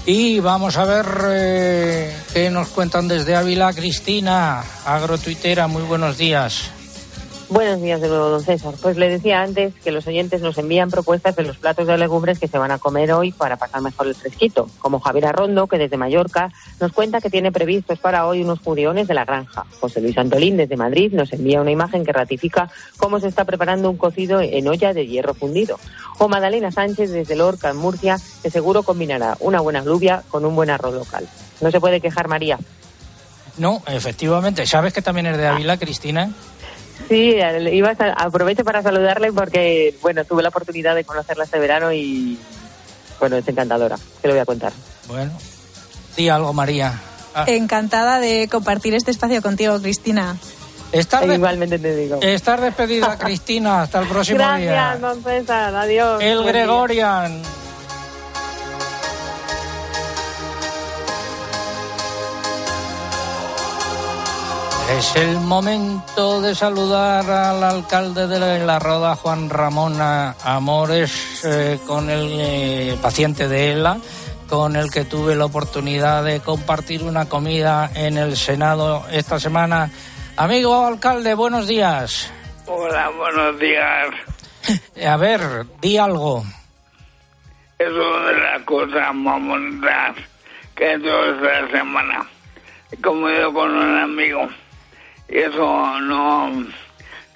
Y vamos a ver eh, qué nos cuentan desde Ávila. Cristina, agrotuitera, muy buenos días. Buenos días de nuevo, don César. Pues le decía antes que los oyentes nos envían propuestas de los platos de legumbres que se van a comer hoy para pasar mejor el fresquito, como Javier Arrondo, que desde Mallorca nos cuenta que tiene previstos para hoy unos judiones de la granja. José Luis Antolín, desde Madrid, nos envía una imagen que ratifica cómo se está preparando un cocido en olla de hierro fundido. O Madalena Sánchez, desde Lorca, en Murcia, que seguro combinará una buena lluvia con un buen arroz local. No se puede quejar, María. No, efectivamente. ¿Sabes que también es de Ávila, Cristina? Sí, iba a, aprovecho para saludarle porque, bueno, tuve la oportunidad de conocerla este verano y, bueno, es encantadora. Te lo voy a contar. Bueno, di algo, María. Ah. Encantada de compartir este espacio contigo, Cristina. Estar Igualmente te digo. Estar despedida, Cristina. Hasta el próximo día. Gracias, César. Adiós. El Gregorian. Es el momento de saludar al alcalde de La Roda, Juan Ramón Amores, eh, con el eh, paciente de ELA, con el que tuve la oportunidad de compartir una comida en el Senado esta semana. Amigo alcalde, buenos días. Hola, buenos días. A ver, di algo. Es una de las cosas más bonitas que he hecho esta semana. He comido con un amigo eso no,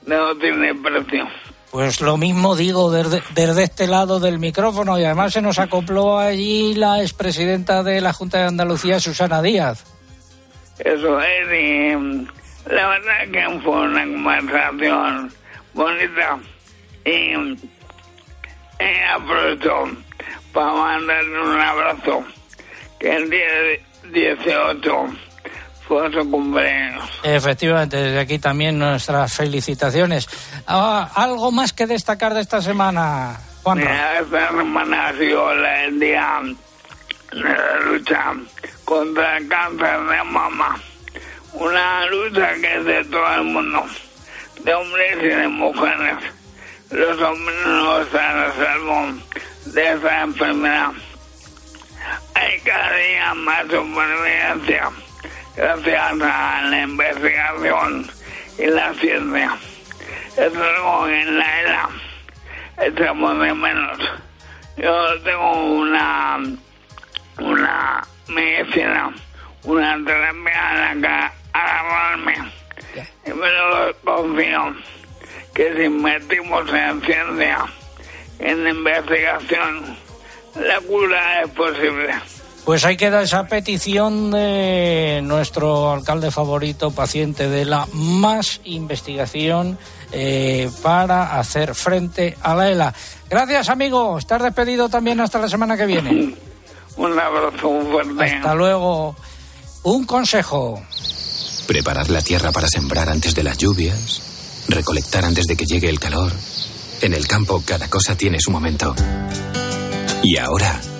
no tiene precio. Pues lo mismo digo desde, desde, este lado del micrófono y además se nos acopló allí la expresidenta de la Junta de Andalucía, Susana Díaz. Eso es, y mm, la verdad que fue una conversación bonita y eh, aprovecho para mandarle un abrazo que el día 18 fue su cumpleaños. Efectivamente, desde aquí también nuestras felicitaciones. Ah, ¿Algo más que destacar de esta semana, Juan? esta semana ha sido el día de la lucha contra el cáncer de mama. una lucha que es de todo el mundo, de hombres y de mujeres. Los hombres no están a salvo de esta enfermedad. Hay cada día más supervivencia gracias a la investigación y la ciencia. Es algo en la era echamos de menos. Yo tengo una, una medicina, una terapia a la que agarrarme. Y me lo confío que si invertimos en ciencia, en investigación, la cura es posible. Pues ahí queda esa petición de nuestro alcalde favorito, paciente de la más investigación eh, para hacer frente a la ELA. Gracias, amigo. Estás despedido también hasta la semana que viene. Un abrazo fuerte. Hasta luego. Un consejo. Preparar la tierra para sembrar antes de las lluvias. Recolectar antes de que llegue el calor. En el campo cada cosa tiene su momento. Y ahora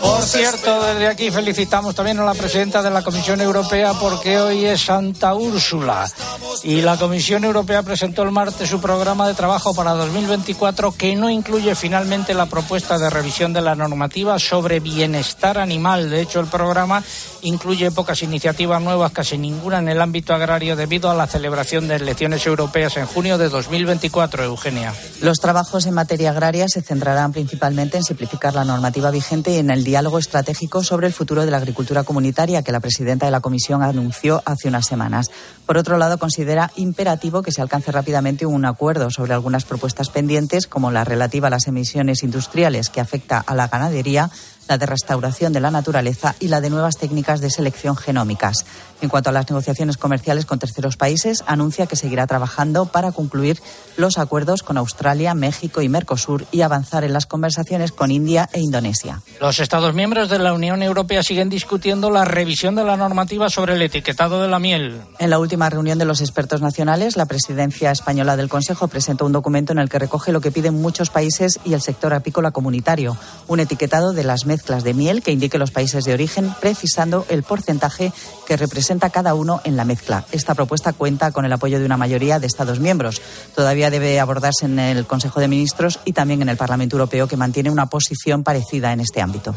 Por cierto, desde aquí felicitamos también a la presidenta de la Comisión Europea porque hoy es Santa Úrsula y la Comisión Europea presentó el martes su programa de trabajo para 2024 que no incluye finalmente la propuesta de revisión de la normativa sobre bienestar animal. De hecho, el programa incluye pocas iniciativas nuevas, casi ninguna en el ámbito agrario debido a la celebración de elecciones europeas en junio de 2024, Eugenia. Los trabajos en materia agraria se centrarán principalmente en simplificar la normativa vigente en el diálogo estratégico sobre el futuro de la agricultura comunitaria que la presidenta de la Comisión anunció hace unas semanas. Por otro lado, considera imperativo que se alcance rápidamente un acuerdo sobre algunas propuestas pendientes, como la relativa a las emisiones industriales que afecta a la ganadería, la de restauración de la naturaleza y la de nuevas técnicas de selección genómicas. En cuanto a las negociaciones comerciales con terceros países, anuncia que seguirá trabajando para concluir los acuerdos con Australia, México y Mercosur y avanzar en las conversaciones con India e Indonesia. Los Estados miembros de la Unión Europea siguen discutiendo la revisión de la normativa sobre el etiquetado de la miel. En la última reunión de los expertos nacionales, la presidencia española del Consejo presentó un documento en el que recoge lo que piden muchos países y el sector apícola comunitario, un etiquetado de las mezclas mezclas de miel que indique los países de origen, precisando el porcentaje que representa cada uno en la mezcla. Esta propuesta cuenta con el apoyo de una mayoría de Estados miembros. Todavía debe abordarse en el Consejo de Ministros y también en el Parlamento Europeo, que mantiene una posición parecida en este ámbito.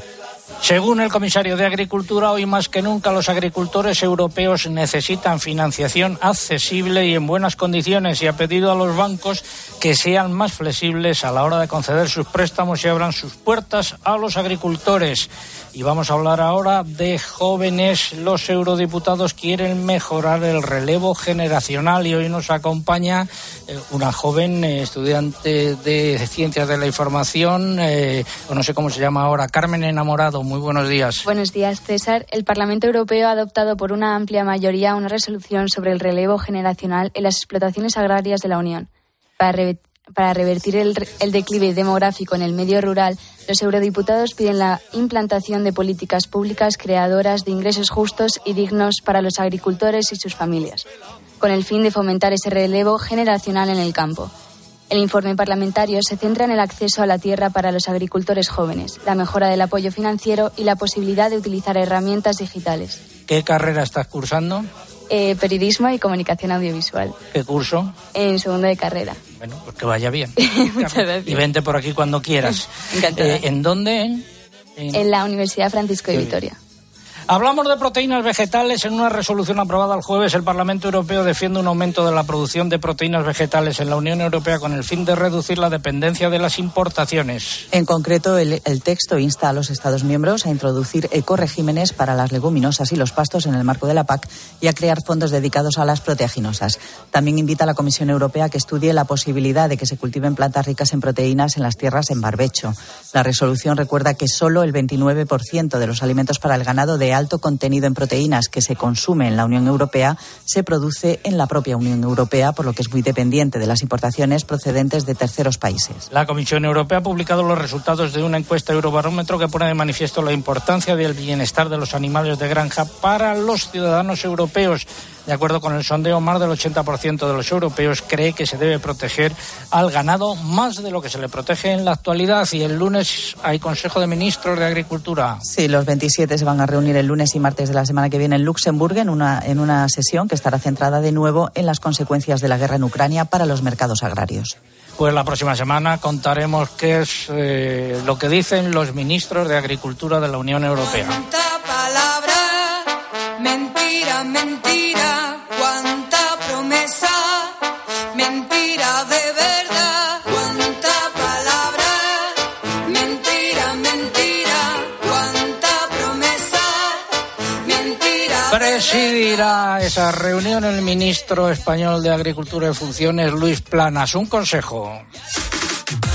Según el comisario de Agricultura, hoy más que nunca los agricultores europeos necesitan financiación accesible y en buenas condiciones y ha pedido a los bancos que sean más flexibles a la hora de conceder sus préstamos y abran sus puertas a los agricultores. Y vamos a hablar ahora de jóvenes. Los eurodiputados quieren mejorar el relevo generacional y hoy nos acompaña eh, una joven eh, estudiante de Ciencias de la Información, eh, o no sé cómo se llama ahora, Carmen Muy buenos días. Buenos días, César. El Parlamento Europeo ha adoptado por una amplia mayoría una resolución sobre el relevo generacional en las explotaciones agrarias de la Unión. Para revertir el, declive demográfico en el medio rural, los eurodiputados piden la implantación de políticas públicas creadoras de ingresos justos y dignos para los agricultores y sus familias, con el fin de fomentar ese relevo generacional en el campo. El informe parlamentario se centra en el acceso a la tierra para los agricultores jóvenes, la mejora del apoyo financiero y la posibilidad de utilizar herramientas digitales. ¿Qué carrera estás cursando? Eh, periodismo y comunicación audiovisual. ¿Qué curso? En segundo de carrera. Bueno, pues que vaya bien. Muchas gracias. Y vente por aquí cuando quieras. Encantada. Eh, ¿En dónde? En... la Universidad Francisco de Vitoria. Hablamos de proteínas vegetales. En una resolución aprobada el jueves, el Parlamento Europeo defiende un aumento de la producción de proteínas vegetales en la Unión Europea con el fin de reducir la dependencia de las importaciones. En concreto, el, el texto insta a los Estados miembros a introducir ecoregímenes para las leguminosas y los pastos en el marco de la PAC y a crear fondos dedicados a las proteaginosas. También invita a la Comisión Europea a que estudie la posibilidad de que se cultiven plantas ricas en proteínas en las tierras en barbecho. La resolución recuerda que solo el 29% de los alimentos para el ganado de de alto contenido en proteínas que se consume en la Unión Europea se produce en la propia Unión Europea, por lo que es muy dependiente de las importaciones procedentes de terceros países. La Comisión Europea ha publicado los resultados de una encuesta Eurobarómetro que pone de manifiesto la importancia del bienestar de los animales de granja para los ciudadanos europeos. De acuerdo con el sondeo, más del 80% de los europeos cree que se debe proteger al ganado más de lo que se le protege en la actualidad. Y el lunes hay Consejo de Ministros de Agricultura. Sí, los 27 se van a reunir el lunes y martes de la semana que viene en Luxemburgo en una, en una sesión que estará centrada de nuevo en las consecuencias de la guerra en Ucrania para los mercados agrarios. Pues la próxima semana contaremos qué es eh, lo que dicen los ministros de Agricultura de la Unión Europea. palabra, mentira, mentira, cuánta Presidirá esa reunión el ministro español de Agricultura y Funciones, Luis Planas. Un consejo.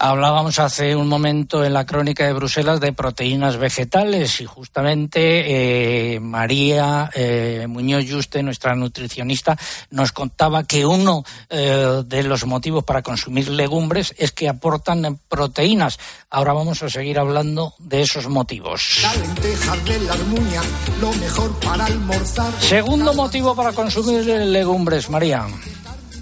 Hablábamos hace un momento en la crónica de Bruselas de proteínas vegetales y justamente eh, María eh, Muñoz Yuste, nuestra nutricionista, nos contaba que uno eh, de los motivos para consumir legumbres es que aportan proteínas. Ahora vamos a seguir hablando de esos motivos. La lenteja de la armuña, lo mejor para almorzar. Segundo motivo para consumir legumbres, María.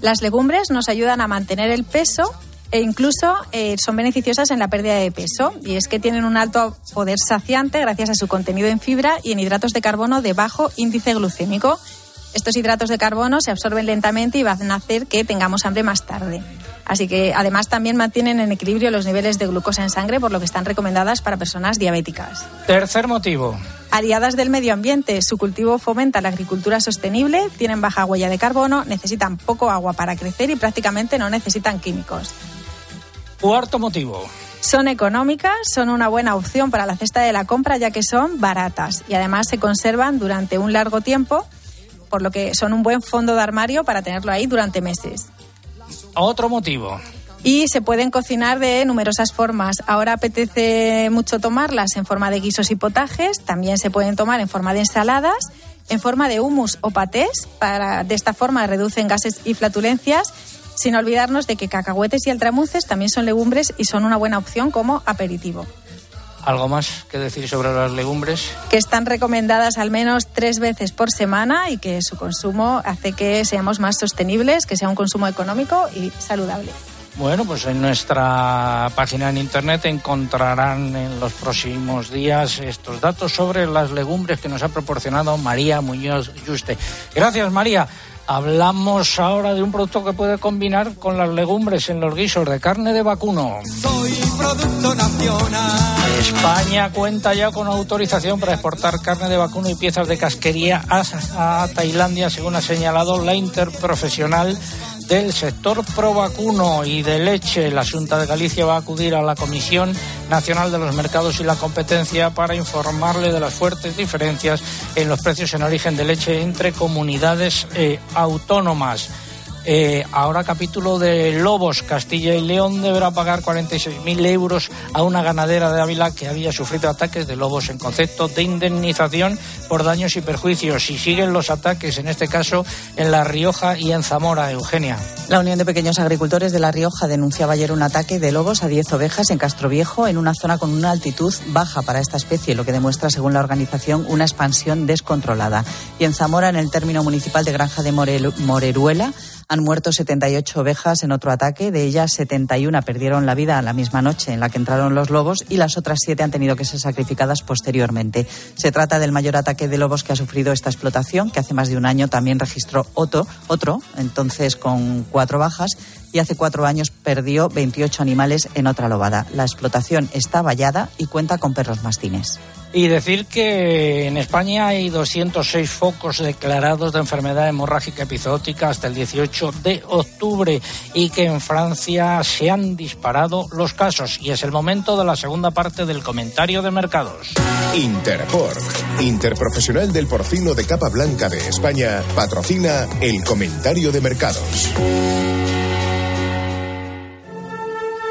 Las legumbres nos ayudan a mantener el peso e incluso eh, son beneficiosas en la pérdida de peso y es que tienen un alto poder saciante gracias a su contenido en fibra y en hidratos de carbono de bajo índice glucémico. Estos hidratos de carbono se absorben lentamente y van a hacer que tengamos hambre más tarde. Así que además también mantienen en equilibrio los niveles de glucosa en sangre, por lo que están recomendadas para personas diabéticas. Tercer motivo. Aliadas del medio ambiente, su cultivo fomenta la agricultura sostenible, tienen baja huella de carbono, necesitan poco agua para crecer y prácticamente no necesitan químicos. Cuarto motivo. Son económicas, son una buena opción para la cesta de la compra ya que son baratas y además se conservan durante un largo tiempo, por lo que son un buen fondo de armario para tenerlo ahí durante meses. Otro motivo. Y se pueden cocinar de numerosas formas. Ahora apetece mucho tomarlas en forma de guisos y potajes, también se pueden tomar en forma de ensaladas, en forma de hummus o patés, para de esta forma reducen gases y flatulencias sin olvidarnos de que cacahuetes y altramuces también son legumbres y son una buena opción como aperitivo. ¿Algo más que decir sobre las legumbres? Que están recomendadas al menos tres veces por semana y que su consumo hace que seamos más sostenibles, que sea un consumo económico y saludable. Bueno, pues en nuestra página en internet encontrarán en los próximos días estos datos sobre las legumbres que nos ha proporcionado María Muñoz Yuste. Gracias, María. Hablamos ahora de un producto que puede combinar con las legumbres en los guisos de carne de vacuno. Soy producto nacional. España cuenta ya con autorización para exportar carne de vacuno y piezas de casquería a, a Tailandia, según ha señalado la interprofesional del sector pro vacuno y de leche. La Junta de Galicia va a acudir a la Comisión Nacional de los Mercados y la Competencia para informarle de las fuertes diferencias en los precios en origen de leche entre comunidades eh, autónomas. Eh, ahora capítulo de Lobos. Castilla y León deberá pagar 46.000 euros a una ganadera de Ávila que había sufrido ataques de lobos en concepto de indemnización por daños y perjuicios. Y siguen los ataques, en este caso en La Rioja y en Zamora. Eugenia. La Unión de Pequeños Agricultores de La Rioja denunciaba ayer un ataque de lobos a 10 ovejas en Castroviejo, en una zona con una altitud baja para esta especie, lo que demuestra, según la organización, una expansión descontrolada. Y en Zamora, en el término municipal de Granja de Moreruela, han muerto 78 ovejas en otro ataque. De ellas, 71 perdieron la vida la misma noche en la que entraron los lobos y las otras siete han tenido que ser sacrificadas posteriormente. Se trata del mayor ataque de lobos que ha sufrido esta explotación, que hace más de un año también registró otro, otro entonces con cuatro bajas, y hace cuatro años perdió 28 animales en otra lobada. La explotación está vallada y cuenta con perros mastines. Y decir que en España hay 206 focos declarados de enfermedad hemorrágica epizootica hasta el 18 de octubre y que en Francia se han disparado los casos. Y es el momento de la segunda parte del comentario de mercados. Interpork, interprofesional del porcino de capa blanca de España, patrocina el comentario de mercados.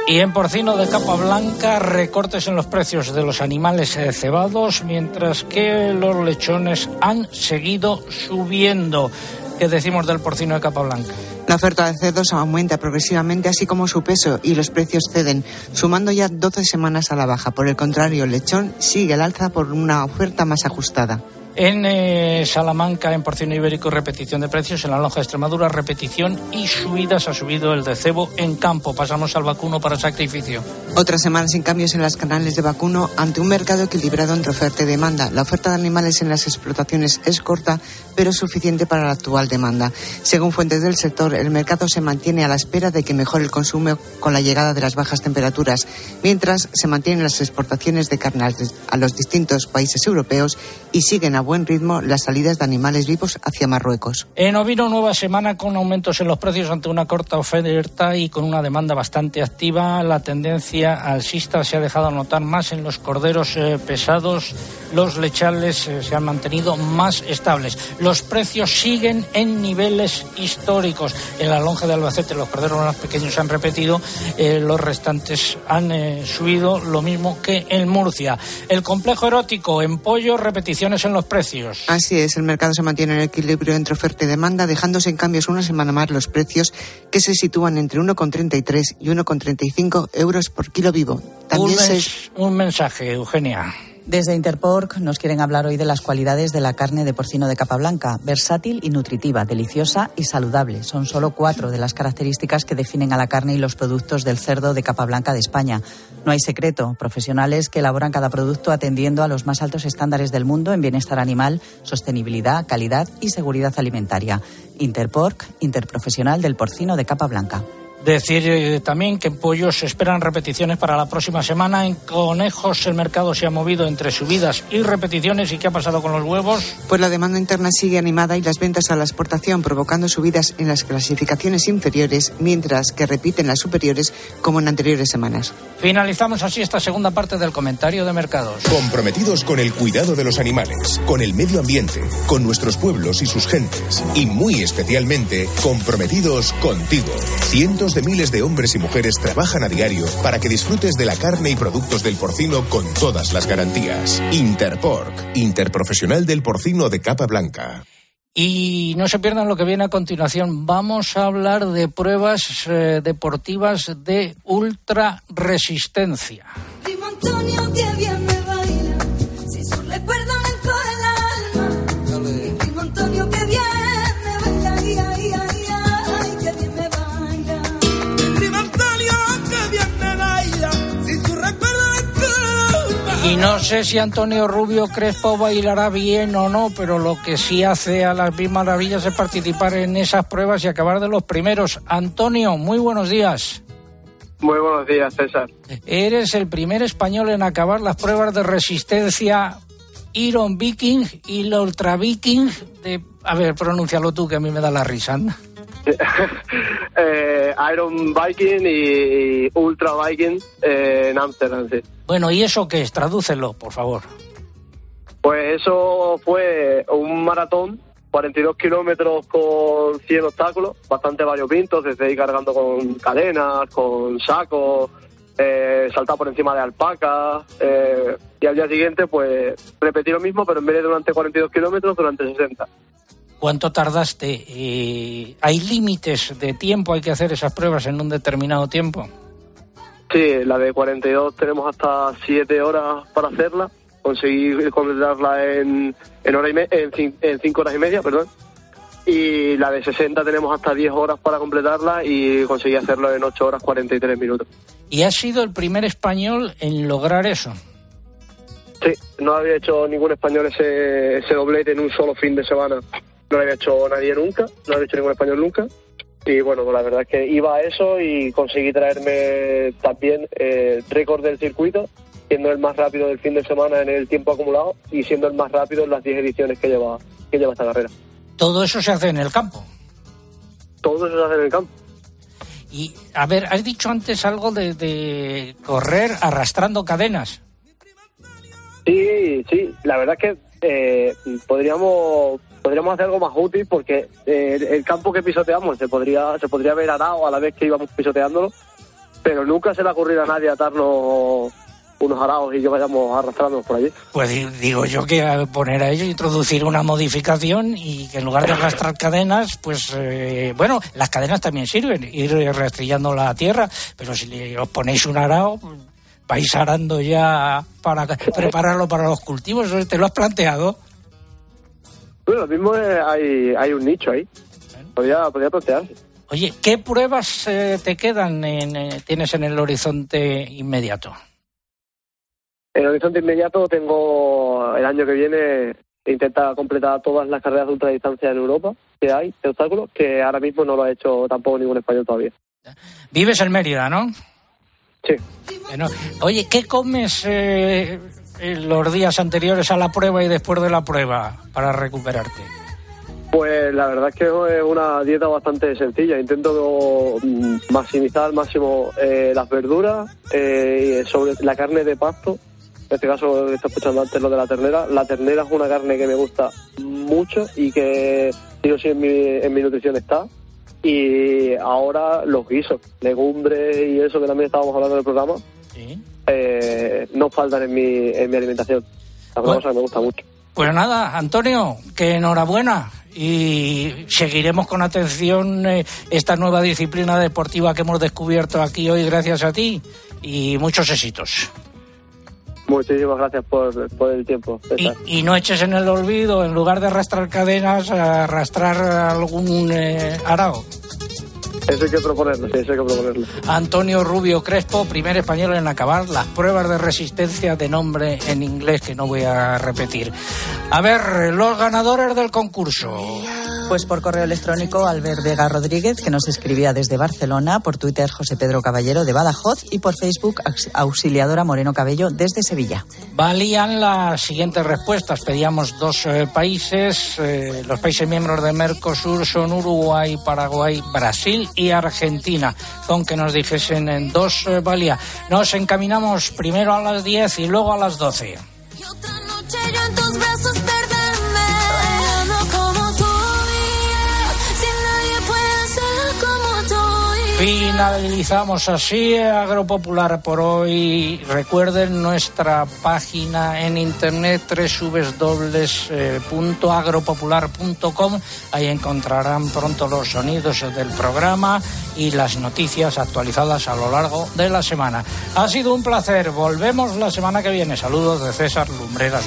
Y en porcino de capa blanca, recortes en los precios de los animales cebados, mientras que los lechones han seguido subiendo. ¿Qué decimos del porcino de capa blanca? La oferta de cerdos aumenta progresivamente, así como su peso, y los precios ceden, sumando ya 12 semanas a la baja. Por el contrario, el lechón sigue al alza por una oferta más ajustada. En eh, Salamanca, en porcino ibérico, repetición de precios. En la lonja de Extremadura, repetición y subidas. Ha subido el de cebo en campo. Pasamos al vacuno para sacrificio. Otra semana sin cambios en las canales de vacuno ante un mercado equilibrado entre oferta y demanda. La oferta de animales en las explotaciones es corta, pero suficiente para la actual demanda. Según fuentes del sector, el mercado se mantiene a la espera de que mejore el consumo con la llegada de las bajas temperaturas, mientras se mantienen las exportaciones de carne a los distintos países europeos y siguen a buen ritmo las salidas de animales vivos hacia Marruecos. En ovino, nueva semana con aumentos en los precios ante una corta oferta y con una demanda bastante activa. La tendencia alcista se ha dejado notar más en los corderos eh, pesados. Los lechales eh, se han mantenido más estables. Los precios siguen en niveles históricos. En la lonja de Albacete los corderos más pequeños han repetido, eh, los restantes han subido lo mismo que en Murcia. El complejo erótico en pollo, repeticiones en los precios Así es, el mercado se mantiene en equilibrio entre oferta y demanda, dejándose en cambios una semana más los precios que se sitúan entre 1,33 y 1,35 euros por kilo vivo. También un, un mensaje, Eugenia. Desde Interpork nos quieren hablar hoy de las cualidades de la carne de porcino de capa blanca. Versátil y nutritiva, deliciosa y saludable. Son solo cuatro de las características que definen a la carne y los productos del cerdo de capa blanca de España. No hay secreto. Profesionales que elaboran cada producto atendiendo a los más altos estándares del mundo en bienestar animal, sostenibilidad, calidad y seguridad alimentaria. Interpork, interprofesional del porcino de capa blanca. Decir eh, también que en pollos se esperan repeticiones para la próxima semana. En conejos el mercado se ha movido entre subidas y repeticiones. ¿Y qué ha pasado con los huevos? Pues la demanda interna sigue animada y las ventas a la exportación provocando subidas en las clasificaciones inferiores, mientras que repiten las superiores como en anteriores semanas. Finalizamos así esta segunda parte del comentario de mercados. Comprometidos con el cuidado de los animales, con el medio ambiente, con nuestros pueblos y sus gentes. Y muy especialmente comprometidos contigo. Cientos de miles de hombres y mujeres trabajan a diario para que disfrutes de la carne y productos del porcino con todas las garantías. Interpork, interprofesional del porcino de capa blanca. Y no se pierdan lo que viene a continuación. Vamos a hablar de pruebas eh, deportivas de ultra resistencia. Y no sé si Antonio Rubio Crespo bailará bien o no, pero lo que sí hace a las mil maravillas es participar en esas pruebas y acabar de los primeros. Antonio, muy buenos días. Muy buenos días, César. Eres el primer español en acabar las pruebas de resistencia Iron Viking y la Ultra Viking de... A ver, pronúncialo tú, que a mí me da la risa. Eh, Iron Viking y Ultra Viking eh, en Amsterdam, sí. Bueno, ¿y eso qué es? Tradúcelo, por favor. Pues eso fue un maratón, 42 kilómetros con 100 obstáculos, bastante variopintos, desde ir cargando con cadenas, con sacos, eh, saltar por encima de alpacas, eh, y al día siguiente pues repetir lo mismo, pero en vez de durante 42 kilómetros, durante 60. ¿Cuánto tardaste? Eh, ¿Hay límites de tiempo? ¿Hay que hacer esas pruebas en un determinado tiempo? Sí, la de 42 tenemos hasta 7 horas para hacerla, conseguir completarla en, en, hora y en 5 horas y media, perdón. Y la de 60 tenemos hasta 10 horas para completarla y conseguir hacerlo en 8 horas 43 minutos. ¿Y has sido el primer español en lograr eso? Sí, no había hecho ningún español ese, ese doblete en un solo fin de semana. No lo había hecho nadie nunca, no lo había hecho ningún español nunca. Y bueno, pues la verdad es que iba a eso y conseguí traerme también eh, récord del circuito, siendo el más rápido del fin de semana en el tiempo acumulado y siendo el más rápido en las 10 ediciones que lleva, que lleva esta carrera. Todo eso se hace en el campo. Todo eso se hace en el campo. Y, a ver, has dicho antes algo de, de correr arrastrando cadenas. Sí, sí, la verdad es que eh, podríamos podríamos hacer algo más útil porque eh, el campo que pisoteamos se podría se podría ver arado a la vez que íbamos pisoteándolo, pero nunca se le ha ocurrido a nadie atarnos unos arados y que vayamos arrastrándonos por allí. Pues di- digo yo que poner a ello, introducir una modificación y que en lugar de arrastrar cadenas, pues eh, bueno, las cadenas también sirven, ir rastrillando la tierra, pero si os ponéis un arao, vais arando ya para prepararlo para los cultivos, ¿Eso ¿te lo has planteado? Bueno, lo mismo es- hay, hay un nicho ahí. Podría, podría plantearse. Oye, ¿qué pruebas eh, te quedan, en, eh, tienes en el horizonte inmediato? En el horizonte inmediato tengo el año que viene intenta completar todas las carreras de ultradistancia en Europa que hay de obstáculos, que ahora mismo no lo ha hecho tampoco ningún español todavía. Vives en Mérida, ¿no? Sí. Bueno, oye, ¿qué comes eh, los días anteriores a la prueba y después de la prueba para recuperarte? Pues la verdad es que es una dieta bastante sencilla. Intento mm, maximizar al máximo eh, las verduras, eh, sobre la carne de pasto. En este caso, está escuchando antes lo de la ternera. La ternera es una carne que me gusta mucho y que sí o sí en mi, en mi nutrición está. Y ahora los guisos, legumbres y eso que también estábamos hablando del programa, eh, no faltan en mi, en mi alimentación. Es una cosa que me gusta mucho. Pues nada, Antonio, que enhorabuena y seguiremos con atención eh, esta nueva disciplina deportiva que hemos descubierto aquí hoy gracias a ti y muchos éxitos. Muchísimas gracias por, por el tiempo. Y, no eches en el olvido, en lugar de arrastrar cadenas, arrastrar algún eh, arao. Eso hay que proponerlo, sí, eso hay que proponerlo. Antonio Rubio Crespo, primer español en acabar las pruebas de resistencia de nombre en inglés que no voy a repetir. A ver, los ganadores del concurso. Pues por correo electrónico Albert Vega Rodríguez, que nos escribía desde Barcelona, por Twitter José Pedro Caballero de Badajoz y por Facebook Aux- Auxiliadora Moreno Cabello desde Sevilla. Valían las siguientes respuestas. Pedíamos dos eh, países. eh, los países miembros de Mercosur son Uruguay, Paraguay, Brasil y Argentina. Con que nos dijesen en dos eh, valía. Nos encaminamos primero a las 10 y luego a las 12. noche yo en tus brazos perderme Finalizamos así Agropopular por hoy. Recuerden nuestra página en internet www.agropopular.com. Ahí encontrarán pronto los sonidos del programa y las noticias actualizadas a lo largo de la semana. Ha sido un placer. Volvemos la semana que viene. Saludos de César Lumbreras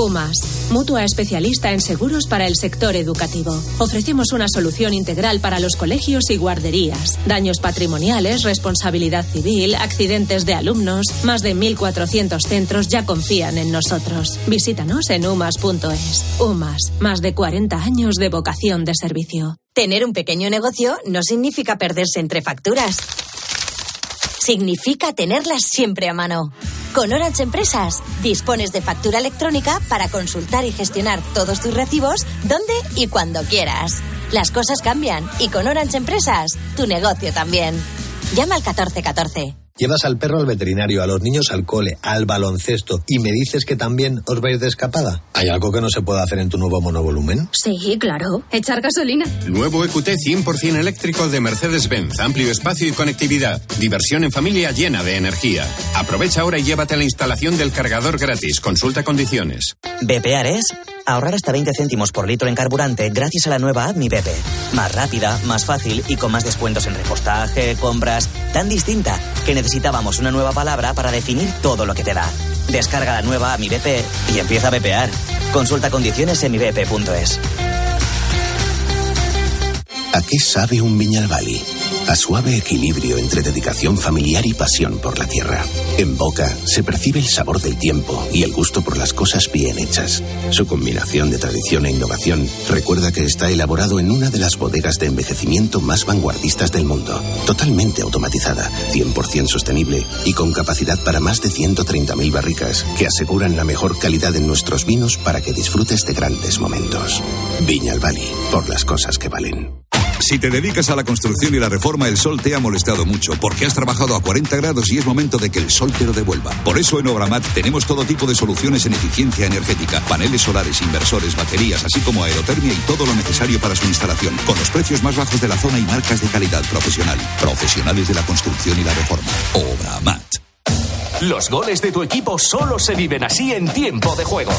UMAS, mutua especialista en seguros para el sector educativo. Ofrecemos una solución integral para los colegios y guarderías. Daños patrimoniales, responsabilidad civil, accidentes de alumnos. Más de 1.400 centros ya confían en nosotros. Visítanos en umas.es. UMAS, más de 40 años de vocación de servicio. Tener un pequeño negocio no significa perderse entre facturas. Significa tenerlas siempre a mano. Con Orange Empresas dispones de factura electrónica para consultar y gestionar todos tus recibos donde y cuando quieras. Las cosas cambian y con Orange Empresas tu negocio también. Llama al 1414. Llevas al perro al veterinario, a los niños al cole, al baloncesto y me dices que también os vais de escapada. ¿Hay algo que no se pueda hacer en tu nuevo monovolumen? Sí, claro. Echar gasolina. Nuevo EQT 100% eléctrico de Mercedes-Benz. Amplio espacio y conectividad. Diversión en familia llena de energía. Aprovecha ahora y llévate la instalación del cargador gratis. Consulta condiciones. Bepear es ahorrar hasta 20 céntimos por litro en carburante gracias a la nueva app Mi. Más rápida, más fácil y con más descuentos en repostaje, compras. Tan distinta que necesitábamos una nueva palabra para definir todo lo que te da. Descarga la nueva app Mi y empieza a bepear. Consulta condiciones en. ¿A qué sabe un Viñalbali? A suave equilibrio entre dedicación familiar y pasión por la tierra. En boca se percibe el sabor del tiempo y el gusto por las cosas bien hechas. Su combinación de tradición e innovación recuerda que está elaborado en una de las bodegas de envejecimiento más vanguardistas del mundo. Totalmente automatizada, 100% sostenible y con capacidad para más de 130.000 barricas que aseguran la mejor calidad en nuestros vinos para que disfrutes de grandes momentos. Viñalbali, por las cosas que valen. Si te dedicas a la construcción y la reforma, el sol te ha molestado mucho porque has trabajado a 40 grados y es momento de que el sol te lo devuelva. Por eso en Obramat tenemos todo tipo de soluciones en eficiencia energética, paneles solares, inversores, baterías, así como aerotermia y todo lo necesario para su instalación, con los precios más bajos de la zona y marcas de calidad profesional. Profesionales de la construcción y la reforma. Obramat. Los goles de tu equipo solo se viven así en tiempo de juego.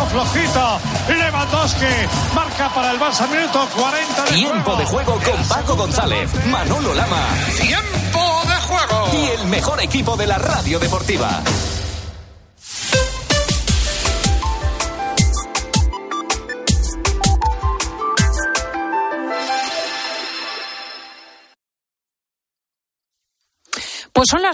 Madrid 1. Raso flojito. Lewandowski marca para el Barça. Minuto 40 de Tiempo juego. de juego con Paco González, Manolo Lama Tiempo de juego. y el mejor equipo de la radio deportiva. Pues son las